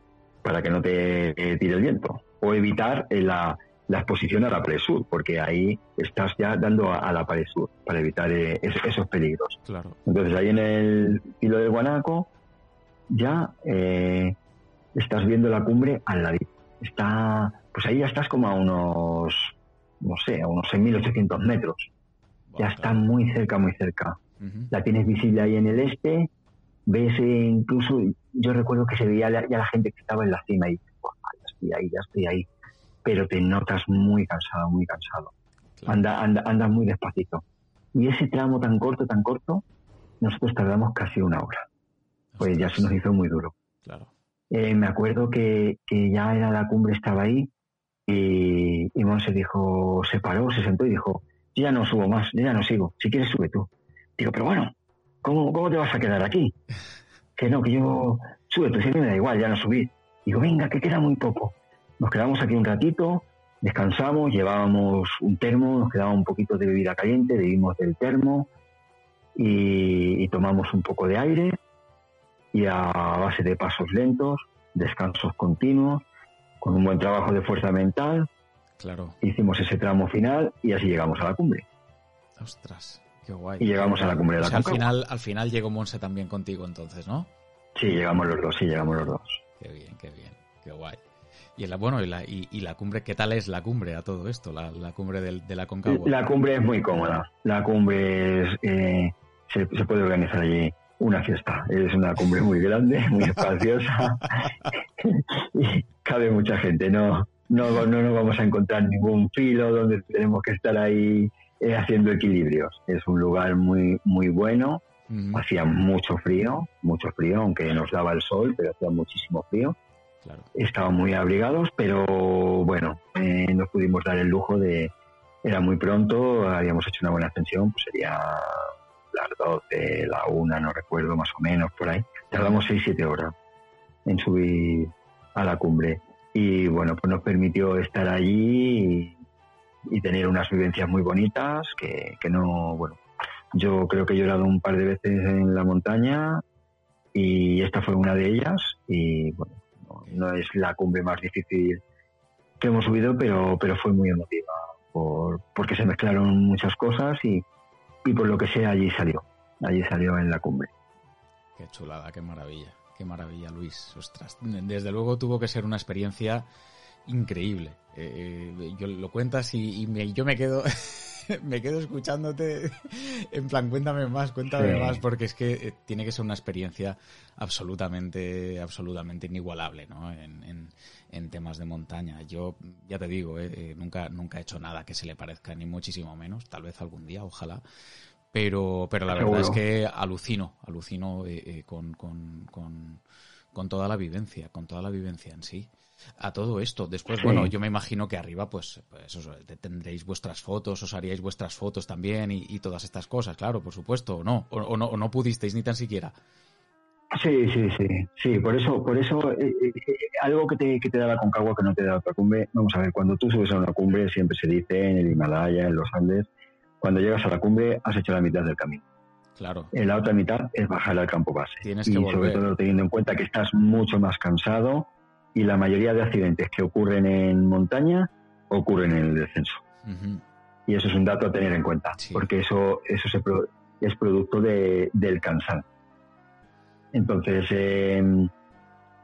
para que no te eh, tire el viento. O evitar eh, la, exposición a la pared sur, porque ahí estás ya dando a, la pared sur para evitar eh, esos peligros. Claro. Entonces ahí en el hilo del Guanaco ya estás viendo la cumbre al lado. Está, pues ahí ya estás como a unos, no sé, a unos 6.800 metros. Ya está muy cerca, muy cerca. La tienes visible ahí en el este, ves incluso yo recuerdo que se veía ya la gente que estaba en la cima y ya estoy ahí, ya estoy ahí, pero te notas muy cansado, muy cansado. Anda, anda, andas muy despacito. Y ese tramo tan corto, tan corto, nosotros tardamos casi una hora. Pues ya se nos hizo muy duro. Eh, me acuerdo que, que, ya era la cumbre, estaba ahí, y, y Monse dijo, se paró, se sentó y dijo, yo ya no subo más, yo ya no sigo, si quieres sube tú. Digo, pero bueno, ¿cómo, cómo te vas a quedar aquí? (laughs) que no, que yo sube, pues si me da igual, ya no subí. Digo, venga, que queda muy poco. Nos quedamos aquí un ratito, descansamos, llevábamos un termo, nos quedaba un poquito de bebida caliente, bebimos del termo y, tomamos un poco de aire. Y a base de pasos lentos, descansos continuos, con un buen trabajo de fuerza mental. Claro. Hicimos ese tramo final y así llegamos a la cumbre. Ostras, qué guay. Y llegamos a la cumbre de la o sea, al final, al final llegó Monse también contigo entonces, ¿no? Sí, llegamos los dos, sí, llegamos los dos. Qué bien, qué bien, qué guay. Y la, bueno, y la, y, la cumbre, ¿qué tal es la cumbre a todo esto? La, cumbre de, la Concagua. La cumbre es muy cómoda. La cumbre es, eh, se, puede organizar allí una fiesta. Es una cumbre muy grande, (laughs) muy espaciosa (laughs) y cabe mucha gente. No, no, no nos vamos a encontrar ningún filo donde tenemos que estar ahí eh, haciendo equilibrios. Es un lugar muy, muy bueno. Hacía mucho frío, mucho frío, aunque nos daba el sol, pero hacía muchísimo frío. Estaban muy abrigados, pero bueno, eh, nos pudimos dar el lujo de. Era muy pronto, habíamos hecho una buena ascensión, pues sería las 12, la 1, no recuerdo, más o menos, por ahí. Tardamos 6-7 horas en subir a la cumbre. Y bueno, pues nos permitió estar allí y, tener unas vivencias muy bonitas que, que no, bueno, yo creo que he llorado un par de veces en la montaña y esta fue una de ellas y bueno, no, es la cumbre más difícil que hemos subido, pero, pero fue muy emotiva por, porque se mezclaron muchas cosas y, y por lo que sea allí salió, allí salió en la cumbre. Qué chulada, qué maravilla, qué maravilla Luis, ostras, desde luego tuvo que ser una experiencia increíble. Eh, eh, yo lo cuentas y, yo me quedo (laughs) (laughs) me quedo escuchándote (laughs) en plan, cuéntame más, cuéntame más, porque es que eh, tiene que ser una experiencia absolutamente, absolutamente inigualable, ¿no? En, temas de montaña. Yo, ya te digo, eh, eh, nunca, nunca he hecho nada que se le parezca, ni muchísimo menos, tal vez algún día, ojalá. Pero, pero la verdad es que alucino, alucino con, con, con, con toda la vivencia, con toda la vivencia en sí a todo esto. Después, bueno, yo me imagino que arriba, pues, pues tendréis vuestras fotos, os haríais vuestras fotos también y, todas estas cosas, claro, por supuesto, o no, o, no, o no pudisteis ni tan siquiera. Sí, sí, sí, sí, por eso, por eso, eh, eh, eh, algo que te, que te da la Concagua que no te da otra cumbre, vamos a ver, cuando tú subes a una cumbre siempre se dice en el Himalaya, en los Andes, cuando llegas a la cumbre has hecho la mitad del camino. Claro. En la otra mitad es bajar al campo base. Tienes y sobre todo teniendo en cuenta que estás mucho más cansado, y la mayoría de accidentes que ocurren en montaña ocurren en el descenso. Y eso es un dato a tener en cuenta, porque eso, eso se es producto de, del cansancio. Entonces, em,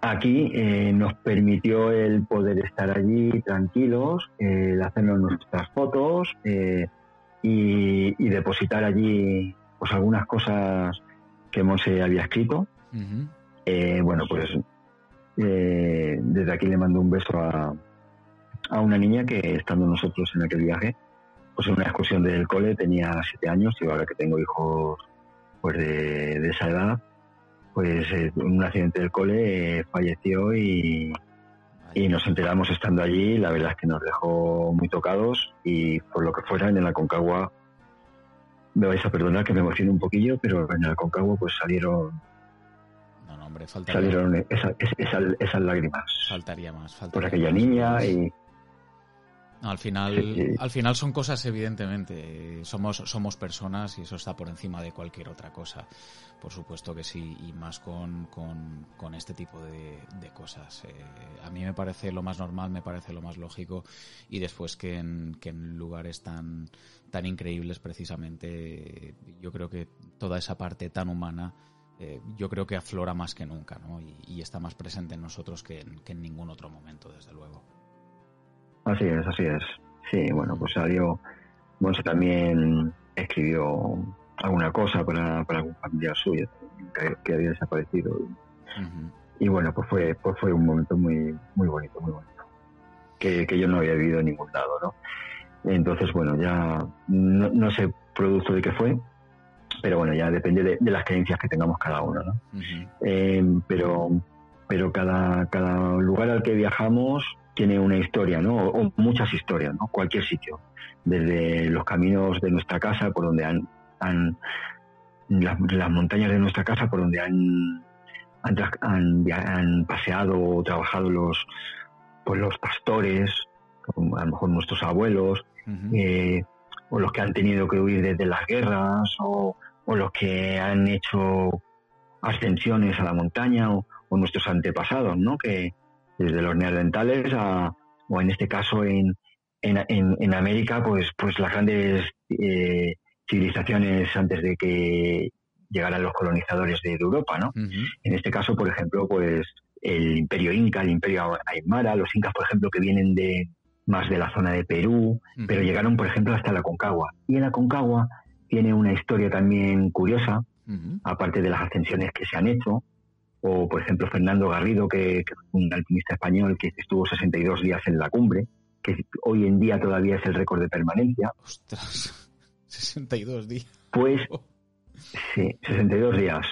aquí eh, nos permitió el poder estar allí tranquilos, el hacernos nuestras fotos eh, y, depositar allí pues algunas cosas que Monse había escrito. Eh, bueno, pues eh, desde aquí le mando un beso a, a una niña que estando nosotros en aquel viaje, pues en una excursión del cole tenía siete años y ahora que tengo hijos pues de, esa edad, pues en un accidente del cole eh, falleció y, y nos enteramos estando allí. La verdad es que nos dejó muy tocados y por lo que fuera en la Concagua, me vais a perdonar que me emocione un poquillo, pero en la Concagua pues salieron salieron esas lágrimas. Faltaría más. por aquella niña y... al final, al final son cosas evidentemente. Somos, somos personas y eso está por encima de cualquier otra cosa. Por supuesto que sí, y más con, con, este tipo de, cosas. Eh, a mí me parece lo más normal, me parece lo más lógico. Y después que en, que en lugares tan, tan increíbles, precisamente, yo creo que toda esa parte tan humana eh, yo creo que aflora más que nunca ¿no? y, está más presente en nosotros que en, ningún otro momento, desde luego. Así es, así es. Sí, bueno, pues salió, Monse también escribió alguna cosa para, para algún familiar suyo que, había desaparecido. Y bueno, pues fue, pues fue un momento muy, muy bonito, muy bonito. Que, que yo no había vivido en ningún lado, ¿no? Entonces, bueno, ya no, no sé producto de qué fue, pero bueno, ya depende de, las creencias que tengamos cada uno, ¿no? Eh, pero pero cada, cada lugar al que viajamos tiene una historia, ¿no? O, muchas historias, ¿no? Cualquier sitio. Desde los caminos de nuestra casa, por donde han, han las, montañas de nuestra casa, por donde han, han, han, paseado o trabajado los, pues los pastores, a lo mejor nuestros abuelos, eh, o los que han tenido que huir desde las guerras, o, o los que han hecho ascensiones a la montaña o, nuestros antepasados, ¿no? Que desde los neandertales a, o en este caso en, en, América, pues, pues las grandes eh, civilizaciones antes de que llegaran los colonizadores de, Europa, ¿no? En este caso, por ejemplo, pues el imperio inca, el imperio aymara, los incas, por ejemplo, que vienen de más de la zona de Perú, pero llegaron, por ejemplo, hasta la Concagua. Y en la Concagua tiene una historia también curiosa, aparte de las ascensiones que se han hecho, o por ejemplo Fernando Garrido, que, que un alpinista español que estuvo 62 días en la cumbre, que hoy en día todavía es el récord de permanencia. Ostras, (laughs) 62 días. Pues sí, 62 días.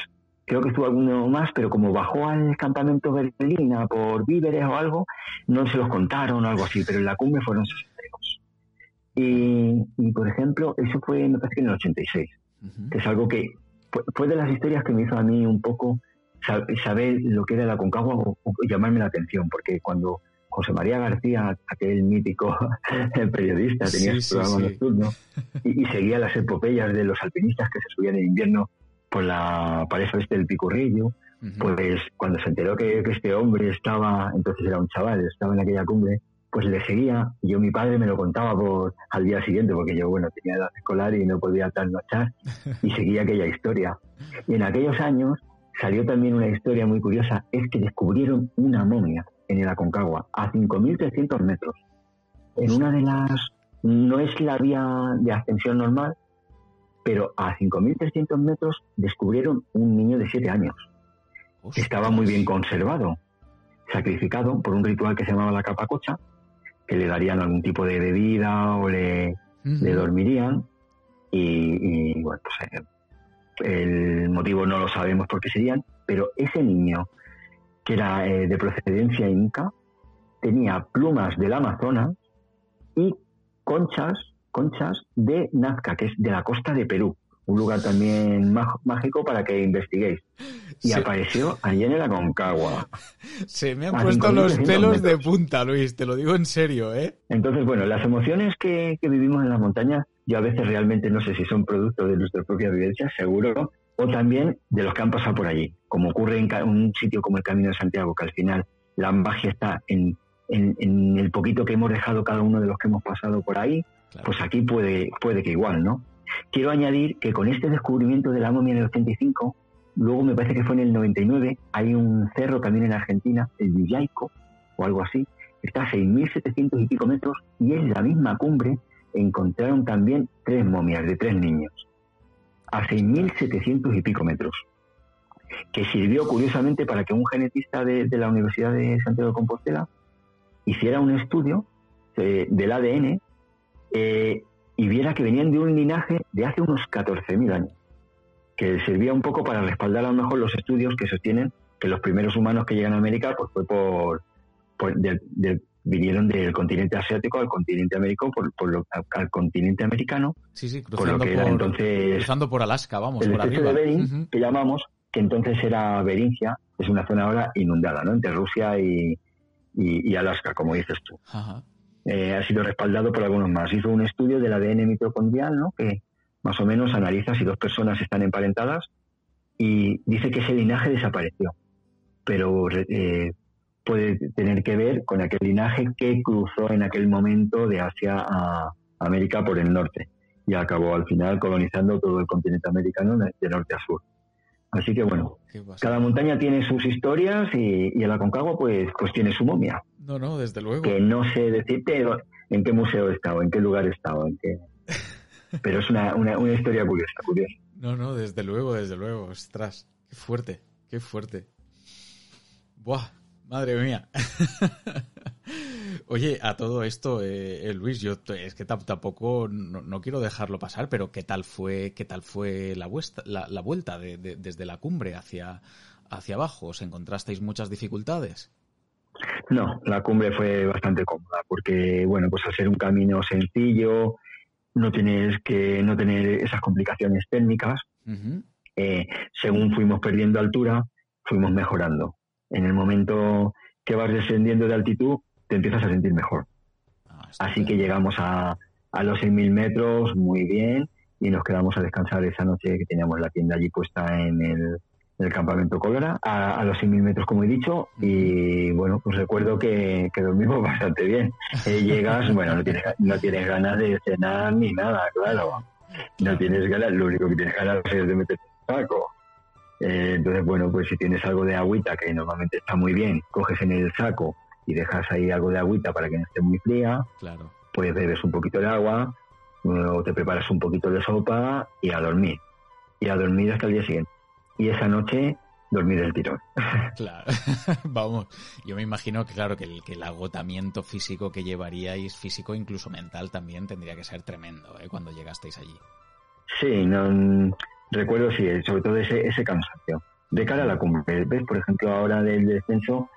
Creo que estuvo alguno más, pero como bajó al campamento Berlina por víveres o algo, no se los contaron o algo así, pero en la cumbre fueron 62. Y, y por ejemplo, eso fue, me parece que en el 86, que es algo que fue de las historias que me hizo a mí un poco saber lo que era la Concagua o, llamarme la atención, porque cuando José María García, aquel mítico (laughs) periodista, tenía su programa nocturno y, seguía las epopeyas de los alpinistas que se subían en invierno por la pareja este del Picurrillo, pues cuando se enteró que, este hombre estaba, entonces era un chaval, estaba en aquella cumbre, pues le seguía. Yo, mi padre me lo contaba por, al día siguiente, porque yo, bueno, tenía edad escolar y no podía trasnochar, (laughs) y seguía aquella historia. Y en aquellos años salió también una historia muy curiosa, es que descubrieron una momia en el Aconcagua, a 5.300 metros. En una de las, no es la vía de ascensión normal, pero a 5.300 metros descubrieron un niño de 7 años, que estaba muy bien conservado, sacrificado por un ritual que se llamaba la capacocha, que le darían algún tipo de bebida o le, le dormirían. Y, bueno, pues eh, el motivo no lo sabemos por qué serían, pero ese niño, que era eh, de procedencia inca, tenía plumas del Amazonas y conchas, conchas de Nazca, que es de la costa de Perú, un lugar también mágico para que investiguéis. Y apareció allí en el Aconcagua. Se me han puesto los pelos de punta, Luis, te lo digo en serio, ¿eh? Entonces, bueno, las emociones que, que vivimos en las montañas yo a veces realmente no sé si son producto de nuestra propia vivencia, seguro, o también de los que han pasado por allí, como ocurre en un sitio como el Camino de Santiago, que al final la magia está en, el poquito que hemos dejado cada uno de los que hemos pasado por ahí, pues aquí puede, puede que igual, ¿no? Quiero añadir que con este descubrimiento de la momia en el 85, luego me parece que fue en el 99, hay un cerro también en Argentina, el Villaico, o algo así, está a 6.700 y pico metros y es la misma cumbre encontraron también tres momias de tres niños, a 6.700 y pico metros, que sirvió curiosamente para que un genetista de, la Universidad de Santiago de Compostela hiciera un estudio eh, del ADN eh, y viera que venían de un linaje de hace unos 14.000 años, que servía un poco para respaldar a lo mejor los estudios que sostienen que los primeros humanos que llegan a América pues fue por, del, vinieron del continente asiático al continente americano, por, lo, al continente americano. Sí, sí, cruzando por, entonces, cruzando por Alaska, vamos, el por arriba. de Bering, que llamamos, que entonces era Beringia, es una zona ahora inundada, ¿no? Entre Rusia y, y, Alaska, como dices tú. Eh, ha sido respaldado por algunos más. Hizo un estudio del ADN mitocondrial, ¿no? Que más o menos analiza si dos personas están emparentadas y dice que ese linaje desapareció. Pero eh, puede tener que ver con aquel linaje que cruzó en aquel momento de Asia a América por el norte y acabó al final colonizando todo el continente americano de norte a sur. Así que bueno, cada montaña tiene sus historias y, el Aconcagua pues, pues tiene su momia. No, no, desde luego. Que no sé decirte en qué museo he estado, en qué lugar he estado, en qué... (laughs) Pero es una, una, una historia curiosa, curiosa. No, no, desde luego, desde luego. Ostras, qué fuerte, qué fuerte. Buah, Madre mía. (laughs) Oye, a todo esto, eh, eh, Luis, yo es que tampoco no, quiero dejarlo pasar, pero ¿qué tal fue, qué tal fue la, vuestra, la, vuelta desde la cumbre hacia, hacia abajo? ¿Os encontrasteis muchas dificultades? No, la cumbre fue bastante cómoda, porque bueno, pues al ser un camino sencillo, no tienes que no tener esas complicaciones técnicas. Eh, según fuimos perdiendo altura, fuimos mejorando en el momento que vas descendiendo de altitud, te empiezas a sentir mejor. Ah, Así que llegamos a, a los 6.000 metros muy bien y nos quedamos a descansar esa noche que teníamos la tienda allí puesta en el, el campamento Cólera, a, los 6.000 metros, como he dicho, y bueno, pues recuerdo que, que dormimos (laughs) bastante bien. Eh, llegas, bueno, no tienes, no tienes ganas de cenar ni nada, claro. No tienes ganas, lo único que tienes ganas es de meterte en saco. Eh, entonces, bueno, pues si tienes algo de agüita, que normalmente está muy bien, coges en el saco y dejas ahí algo de agüita para que no esté muy fría, claro. pues bebes un poquito de agua, o te preparas un poquito de sopa y a dormir. Y a dormir hasta el día siguiente. Y esa noche dormir el tirón. (laughs) Claro, (laughs) vamos, yo me imagino que claro que el, que el agotamiento físico que llevaríais, físico incluso mental también, tendría que ser tremendo ¿eh? cuando llegasteis allí. Sí, no, recuerdo sí, sobre todo ese, ese cansancio. De cara a la cumbre, ¿ves? Por ejemplo, ahora del descenso,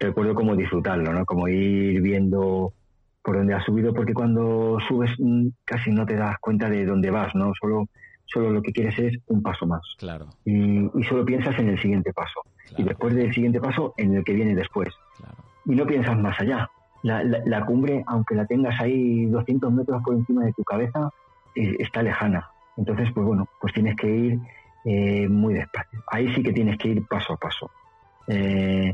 recuerdo cómo disfrutarlo, ¿no? Como ir viendo por dónde has subido, porque cuando subes mm, casi no te das cuenta de dónde vas, ¿no? Solo solo lo que quieres es un paso más. Claro. Y, solo piensas en el siguiente paso. Y después del siguiente paso, en el que viene después. Claro. Y no piensas más allá. La, cumbre, aunque la tengas ahí 200 metros por encima de tu cabeza, eh, está lejana. Entonces, pues bueno, pues tienes que ir eh, muy despacio. Ahí sí que tienes que ir paso a paso. Eh,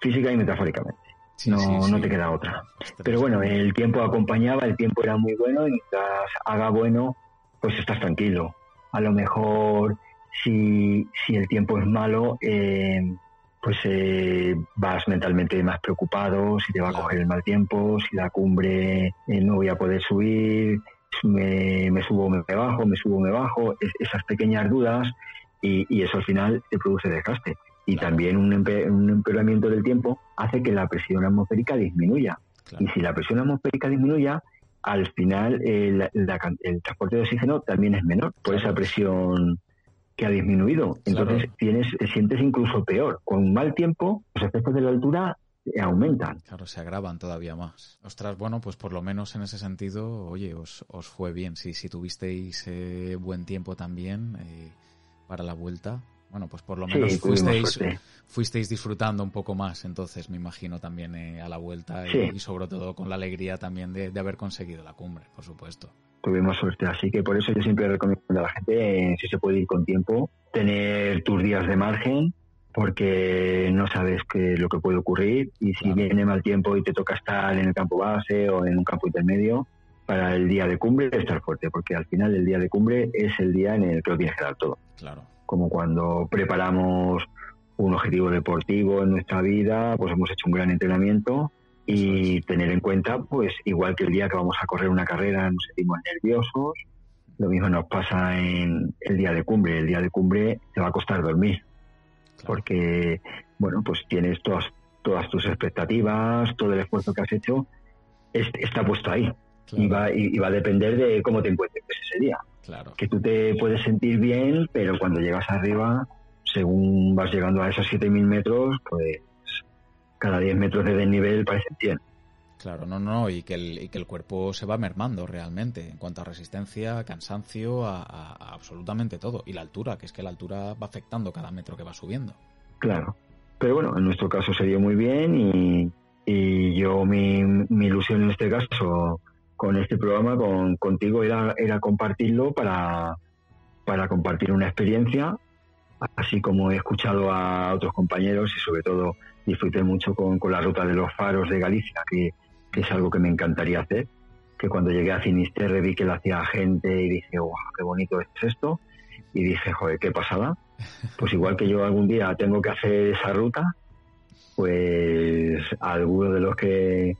física y metafóricamente. no, no te queda otra. Pero bueno, el tiempo acompañaba, el tiempo era muy bueno y mientras haga bueno, pues estás tranquilo a lo mejor si, si el tiempo es malo, eh, pues eh, vas mentalmente más preocupado, si te va a coger el mal tiempo, si la cumbre eh, no voy a poder subir, me, me subo, me bajo, me subo, me bajo, esas pequeñas dudas y, eso al final te produce desgaste. Y también un, un, empeoramiento del tiempo hace que la presión atmosférica disminuya. Y si la presión atmosférica disminuya, al final el, transporte de oxígeno también es menor por esa presión que ha disminuido. Entonces tienes, sientes incluso peor. Con mal tiempo, los efectos de la altura aumentan. Claro, se agravan todavía más. Ostras, bueno, pues por lo menos en ese sentido, oye, os, os fue bien. Si, si tuvisteis eh, buen tiempo también eh, para la vuelta, bueno, pues por lo menos fuisteis, disfrutando un poco más, entonces me imagino también eh, a la vuelta y, sobre todo con la alegría también de, haber conseguido la cumbre, por supuesto. Tuvimos suerte, así que por eso yo siempre recomiendo a la gente, si se puede ir con tiempo, tener tus días de margen, porque no sabes qué lo que puede ocurrir y si viene mal tiempo y te toca estar en el campo base o en un campo intermedio, para el día de cumbre estar fuerte, porque al final el día de cumbre es el día en el que lo tienes que dar todo. Claro como cuando preparamos un objetivo deportivo en nuestra vida, pues hemos hecho un gran entrenamiento y tener en cuenta, pues igual que el día que vamos a correr una carrera nos sentimos nerviosos, lo mismo nos pasa en el día de cumbre. El día de cumbre te va a costar dormir, porque, bueno, pues tienes todas, todas tus expectativas, todo el esfuerzo que has hecho está puesto ahí. Y, va, y, va a depender de cómo te encuentres ese día. Claro. Que tú te puedes sentir bien, pero cuando llegas arriba, según vas llegando a esos 7.000 metros, pues cada 10 metros de desnivel parece 100. Claro, no, no, y que, el, y que el cuerpo se va mermando realmente en cuanto a resistencia, cansancio, a, absolutamente todo. Y la altura, que es que la altura va afectando cada metro que va subiendo. Claro. Pero bueno, en nuestro caso se dio muy bien y, y yo mi, mi ilusión en este caso con este programa, con, contigo, era, era compartirlo para, para compartir una experiencia, así como he escuchado a otros compañeros y sobre todo disfruté mucho con, con la ruta de los faros de Galicia, que, es algo que me encantaría hacer, que cuando llegué a Finisterre vi que lo hacía gente y dije, wow, qué bonito es esto, y dije, joder, qué pasada. Pues igual que yo algún día tengo que hacer esa ruta, pues alguno de los que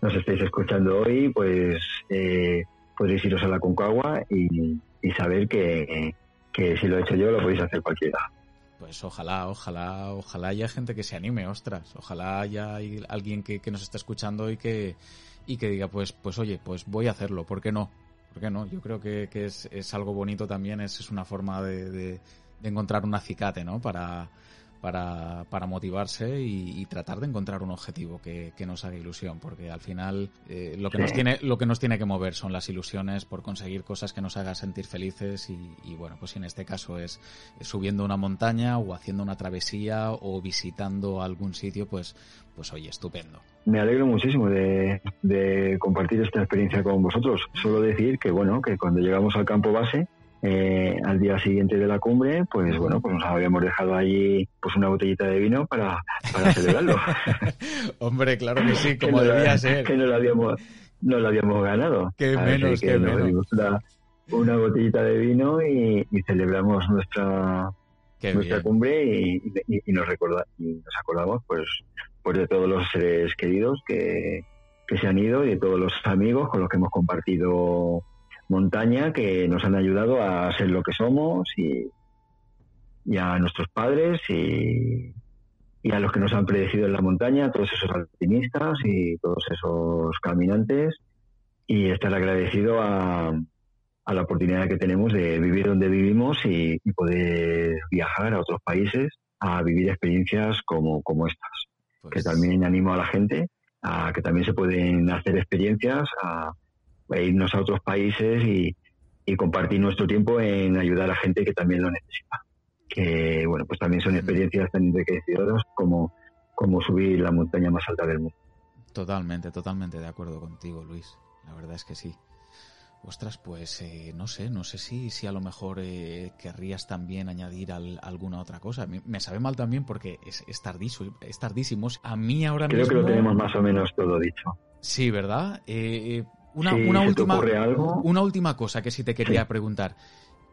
nos estáis escuchando hoy, pues eh, podéis iros a la Concagua y, saber que, si lo he hecho yo, lo podéis hacer cualquiera. Pues ojalá, ojalá, ojalá haya gente que se anime, ostras. Ojalá haya alguien que, nos esté escuchando y que, y que diga, pues, pues oye, pues voy a hacerlo, ¿por qué no? ¿Por qué no? Yo creo que, es, es, algo bonito también, es, es una forma de, de, de encontrar un acicate, ¿no? Para, para, para motivarse y, tratar de encontrar un objetivo que, nos haga ilusión, porque al final eh, lo que nos tiene lo que nos tiene que mover son las ilusiones por conseguir cosas que nos hagan sentir felices y, bueno, pues en este caso es, subiendo una montaña o haciendo una travesía o visitando algún sitio, pues pues oye, estupendo. Me alegro muchísimo de, de compartir esta experiencia con vosotros. Solo decir que bueno, que cuando llegamos al campo base eh, al día siguiente de la cumbre, pues bueno, pues nos habíamos dejado allí pues una botellita de vino para, para (laughs) celebrarlo. Hombre, claro que sí, (laughs) como debía ser. Que no lo habíamos, no lo habíamos ganado. Qué menos, qué menos. Una, botellita de vino y, celebramos nuestra nuestra cumbre y, nos recorda, y nos acordamos pues pues de todos los seres queridos que, que se han ido y de todos los amigos con los que hemos compartido montaña que nos han ayudado a ser lo que somos y, a nuestros padres y, a los que nos han predecido en la montaña, todos esos alpinistas y todos esos caminantes y estar agradecido a, la oportunidad que tenemos de vivir donde vivimos y, poder viajar a otros países a vivir experiencias como, como estas. que pues también animo a la gente a que también se pueden hacer experiencias, a, irnos a otros países y, compartir nuestro tiempo en ayudar a gente que también lo necesita. Que, bueno, pues también son experiencias tan enriquecedoras como, como subir la montaña más alta del mundo. Totalmente, totalmente de acuerdo contigo, Luis. La verdad es que sí. Ostras, pues eh, no sé, no sé si, si a lo mejor eh, querrías también añadir alguna otra cosa. Me, sabe mal también porque es, es, tardísimo, es tardísimo. A mí ahora Creo mismo... que lo tenemos más o menos todo dicho. Sí, ¿verdad? Eh, una, última, una última cosa que sí te quería preguntar.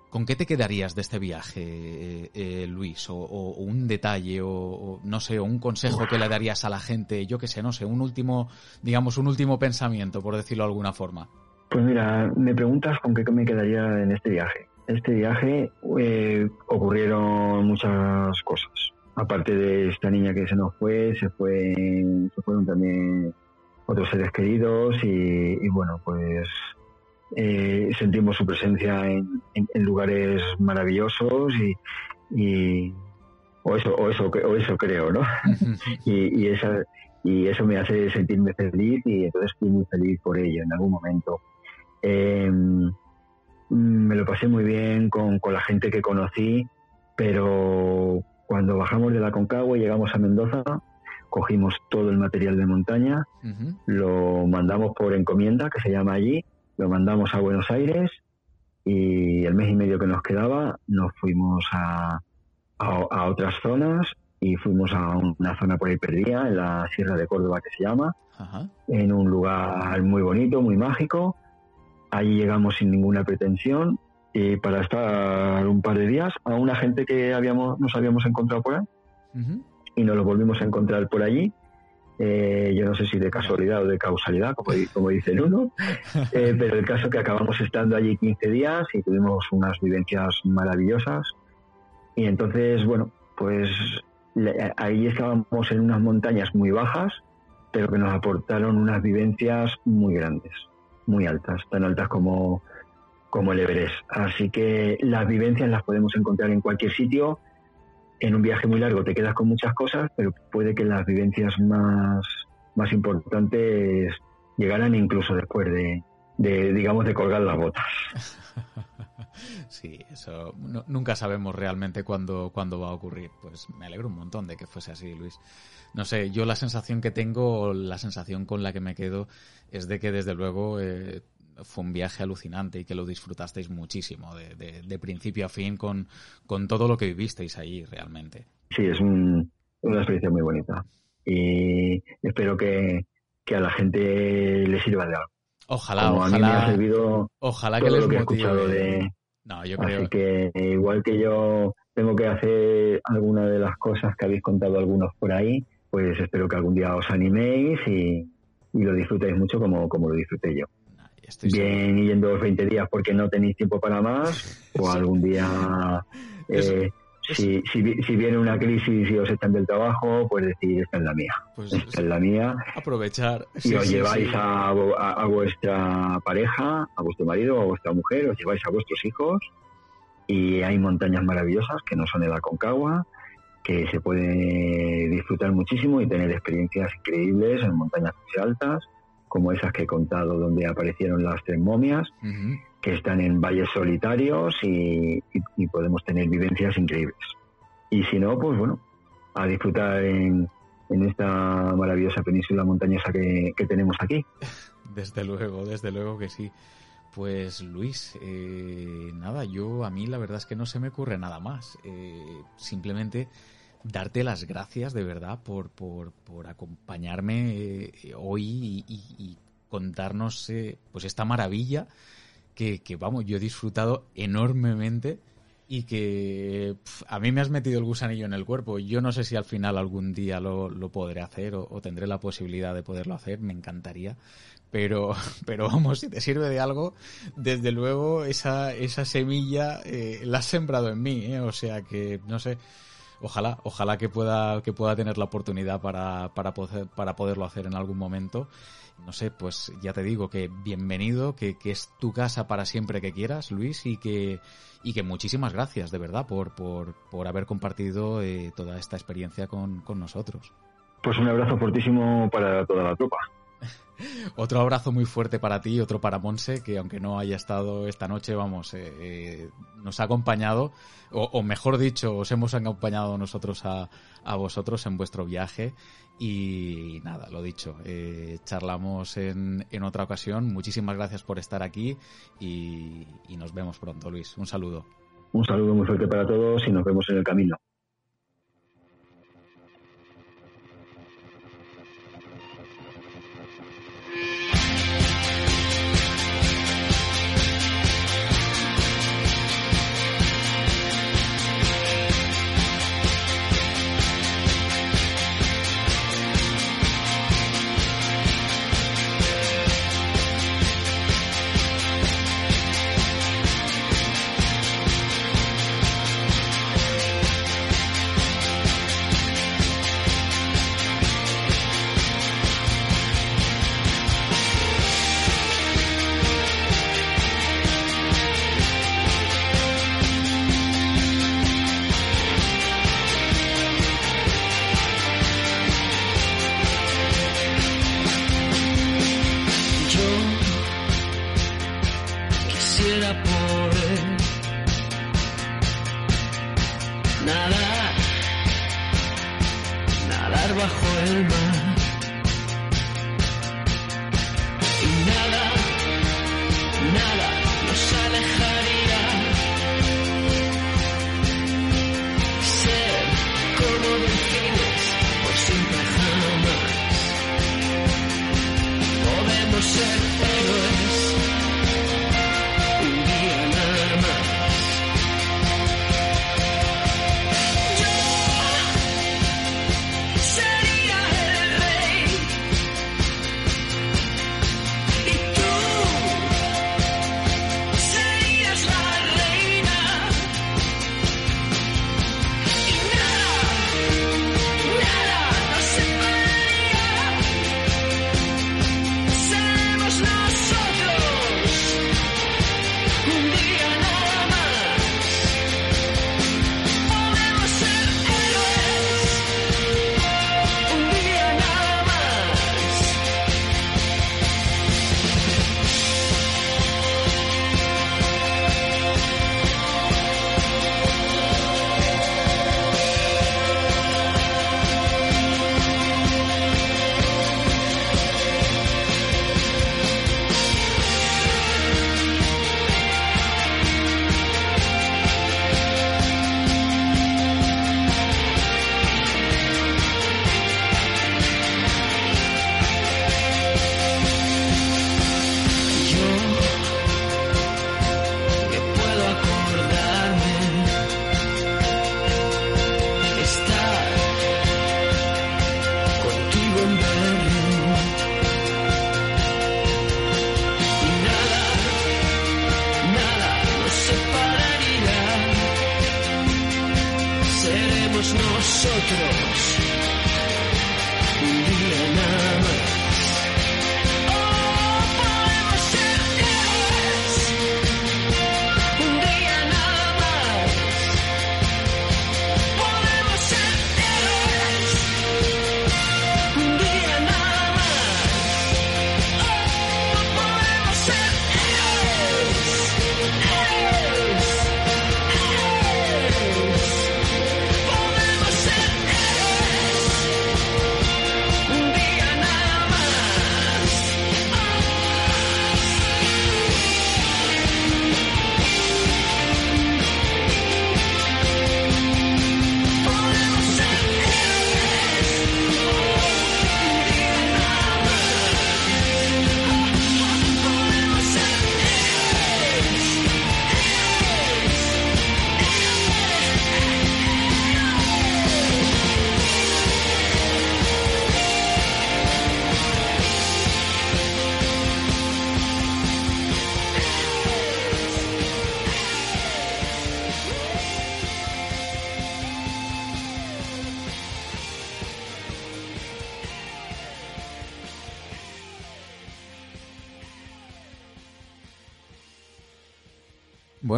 ¿Con qué te quedarías de este viaje, eh, eh, Luis? O, un detalle, o, no sé, o un consejo que le darías a la gente, yo qué sé, no sé, un último, digamos, un último pensamiento, por decirlo de alguna forma. Pues mira, me preguntas con qué me quedaría en este viaje. Este viaje eh, ocurrieron muchas cosas. Aparte de esta niña que se nos fue, se fue, se fueron también otros seres queridos y, bueno, pues eh, sentimos su presencia en, lugares maravillosos y, o eso o eso o eso creo no (laughs) y, y, esa, y eso me hace sentirme feliz y entonces estoy muy feliz por ello en algún momento. Em, me lo pasé muy bien con, con la gente que conocí pero cuando bajamos de la Concagua y llegamos a Mendoza cogimos todo el material de montaña, lo mandamos por encomienda, que se llama allí, lo mandamos a Buenos Aires y el mes y medio que nos quedaba nos fuimos a, a, otras zonas y fuimos a una zona por ahí perdida, en la Sierra de Córdoba que se llama, en un lugar muy bonito, muy mágico. Allí llegamos sin ninguna pretensión y para estar un par de días a una gente que habíamos nos habíamos encontrado por ahí y nos lo volvimos a encontrar por allí. Eh, yo no sé si de casualidad o de causalidad, como, como dicen uno, (laughs) eh, pero el caso que acabamos estando allí 15 días y tuvimos unas vivencias maravillosas. Y entonces, bueno, pues ahí estábamos en unas montañas muy bajas, pero que nos aportaron unas vivencias muy grandes, muy altas, tan altas como, como el Everest. Así que las vivencias las podemos encontrar en cualquier sitio en un viaje muy largo te quedas con muchas cosas, pero puede que las vivencias más, más importantes llegaran incluso después de, de, digamos, de colgar las botas. (laughs) Sí, eso nunca sabemos realmente cuándo, cuándo va a ocurrir. Pues me alegro un montón de que fuese así, Luis. No sé, yo la sensación que tengo, la sensación con la que me quedo, es de que desde luego eh, fue un viaje alucinante y que lo disfrutasteis muchísimo, de, principio a fin, con, con, todo lo que vivisteis allí realmente. Sí, es una experiencia muy bonita y espero que, a la gente le sirva de algo. Ojalá, ojalá. ojalá que les motive. De... No, yo creo. Así que igual que yo tengo que hacer alguna de las cosas que habéis contado algunos por ahí, pues espero que algún día os animéis y, y lo disfrutéis mucho como, como lo disfruté yo bien yendo los 20 días porque no tenéis tiempo para más, o (laughs) algún día, (laughs) eh, si, si, viene una crisis y os echan del trabajo, pues decir, esta es la mía. Pues esta es la mía. Aprovechar. y os lleváis a, a, vuestra pareja, a vuestro marido, a vuestra mujer, os lleváis a vuestros hijos, y hay montañas maravillosas que no son en la Concagua, que se puede disfrutar muchísimo y tener experiencias increíbles en montañas muy altas como esas que he contado donde aparecieron las tres momias, que están en valles solitarios y, podemos tener vivencias increíbles. Y si no, pues bueno, a disfrutar en, esta maravillosa península montañosa que, tenemos aquí. (laughs) Desde luego, desde luego que sí. Pues Luis, eh, nada, yo a mí la verdad es que no se me ocurre nada más. Eh, simplemente darte las gracias de verdad por, por, acompañarme eh, hoy y, contarnos pues esta maravilla que, vamos, yo he disfrutado enormemente y que a mí me has metido el gusanillo en el cuerpo. Yo no sé si al final algún día lo, lo podré hacer o, o, tendré la posibilidad de poderlo hacer, me encantaría. Pero, (laughs) pero vamos, si te sirve de algo, desde luego esa, esa semilla eh, la has sembrado en mí, ¿eh? o sea que, no sé, ojalá, ojalá que pueda, que pueda tener la oportunidad para, para, poder, para poderlo hacer en algún momento. No sé, pues ya te digo que bienvenido, que, que es tu casa para siempre que quieras, Luis, y que, y que muchísimas gracias, de verdad, por, por, por haber compartido eh, toda esta experiencia con, con nosotros. Pues un abrazo fortísimo para toda la tropa. (laughs) Otro abrazo muy fuerte para ti, otro para Monse, que aunque no haya estado esta noche, vamos, eh, eh, nos ha acompañado, o, mejor dicho, os hemos acompañado nosotros a, a vosotros en vuestro viaje. Y nada, lo dicho, eh, charlamos en, en, otra ocasión. Muchísimas gracias por estar aquí y, y nos vemos pronto, Luis. Un saludo. Un saludo muy fuerte para todos y nos vemos en el camino.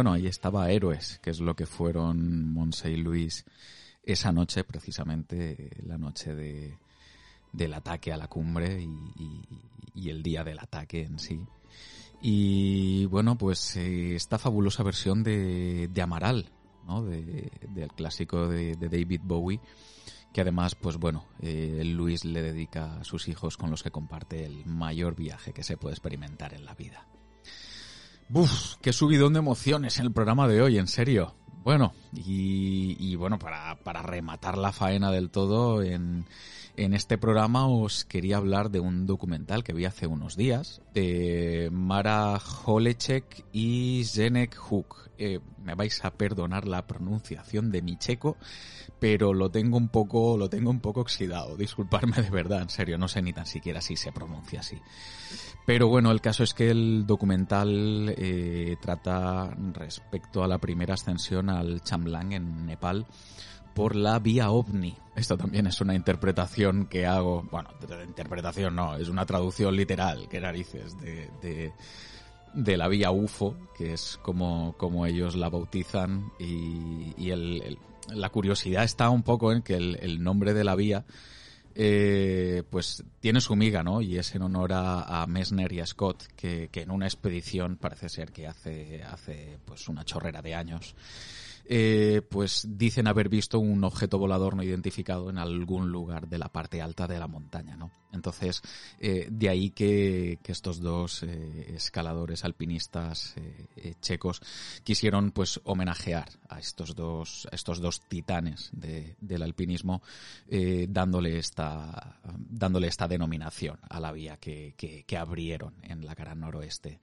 Bueno, ahí estaba Héroes, que es lo que fueron Monse y Luis esa noche, precisamente la noche de, del ataque a la cumbre y, el día del ataque en sí. Y bueno, pues eh, esta fabulosa versión de, de Amaral, ¿no? De, del clásico de, David Bowie, que además, pues bueno, eh, Luis le dedica a sus hijos con los que comparte el mayor viaje que se puede experimentar en la vida. Buf, qué subidón de emociones en el programa de hoy, en serio. Bueno, y, bueno, para, rematar la faena del todo, en, en este programa os quería hablar de un documental que vi hace unos días de Mara Holecek y Zenek Hook. Eh, me vais a perdonar la pronunciación de mi checo, pero lo tengo un poco, lo tengo un poco oxidado. Disculparme de verdad, en serio, no sé ni tan siquiera si se pronuncia así. Pero bueno, el caso es que el documental eh, trata respecto a la primera ascensión al Chamlang en Nepal por la vía ovni. Esto también es una interpretación que hago, bueno, interpretación no, es una traducción literal, que narices, de, de, la vía UFO, que es como, como ellos la bautizan, y, el, la curiosidad está un poco en que el, nombre de la vía eh, pues tiene su miga, ¿no? Y es en honor a, Messner y a Scott, que, que, en una expedición parece ser que hace, hace pues una chorrera de años, eh, pues dicen haber visto un objeto volador no identificado en algún lugar de la parte alta de la montaña, ¿no? Entonces, eh, de ahí que, estos dos eh, escaladores alpinistas checos quisieron pues homenajear a estos dos, estos dos titanes del alpinismo, dándole esta, dándole esta denominación a la vía que, que abrieron en la cara noroeste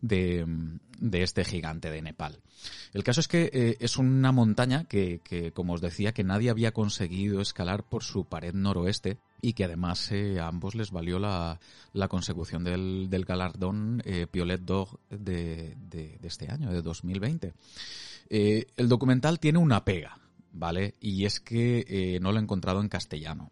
de, este gigante de Nepal. El caso es que eh, es una montaña que, como os decía, que nadie había conseguido escalar por su pared noroeste y que además eh, a ambos les valió la, consecución del, galardón eh, Piolet Dog de, de, este año, de 2020. el documental tiene una pega, ¿vale? Y es que no lo he encontrado en castellano.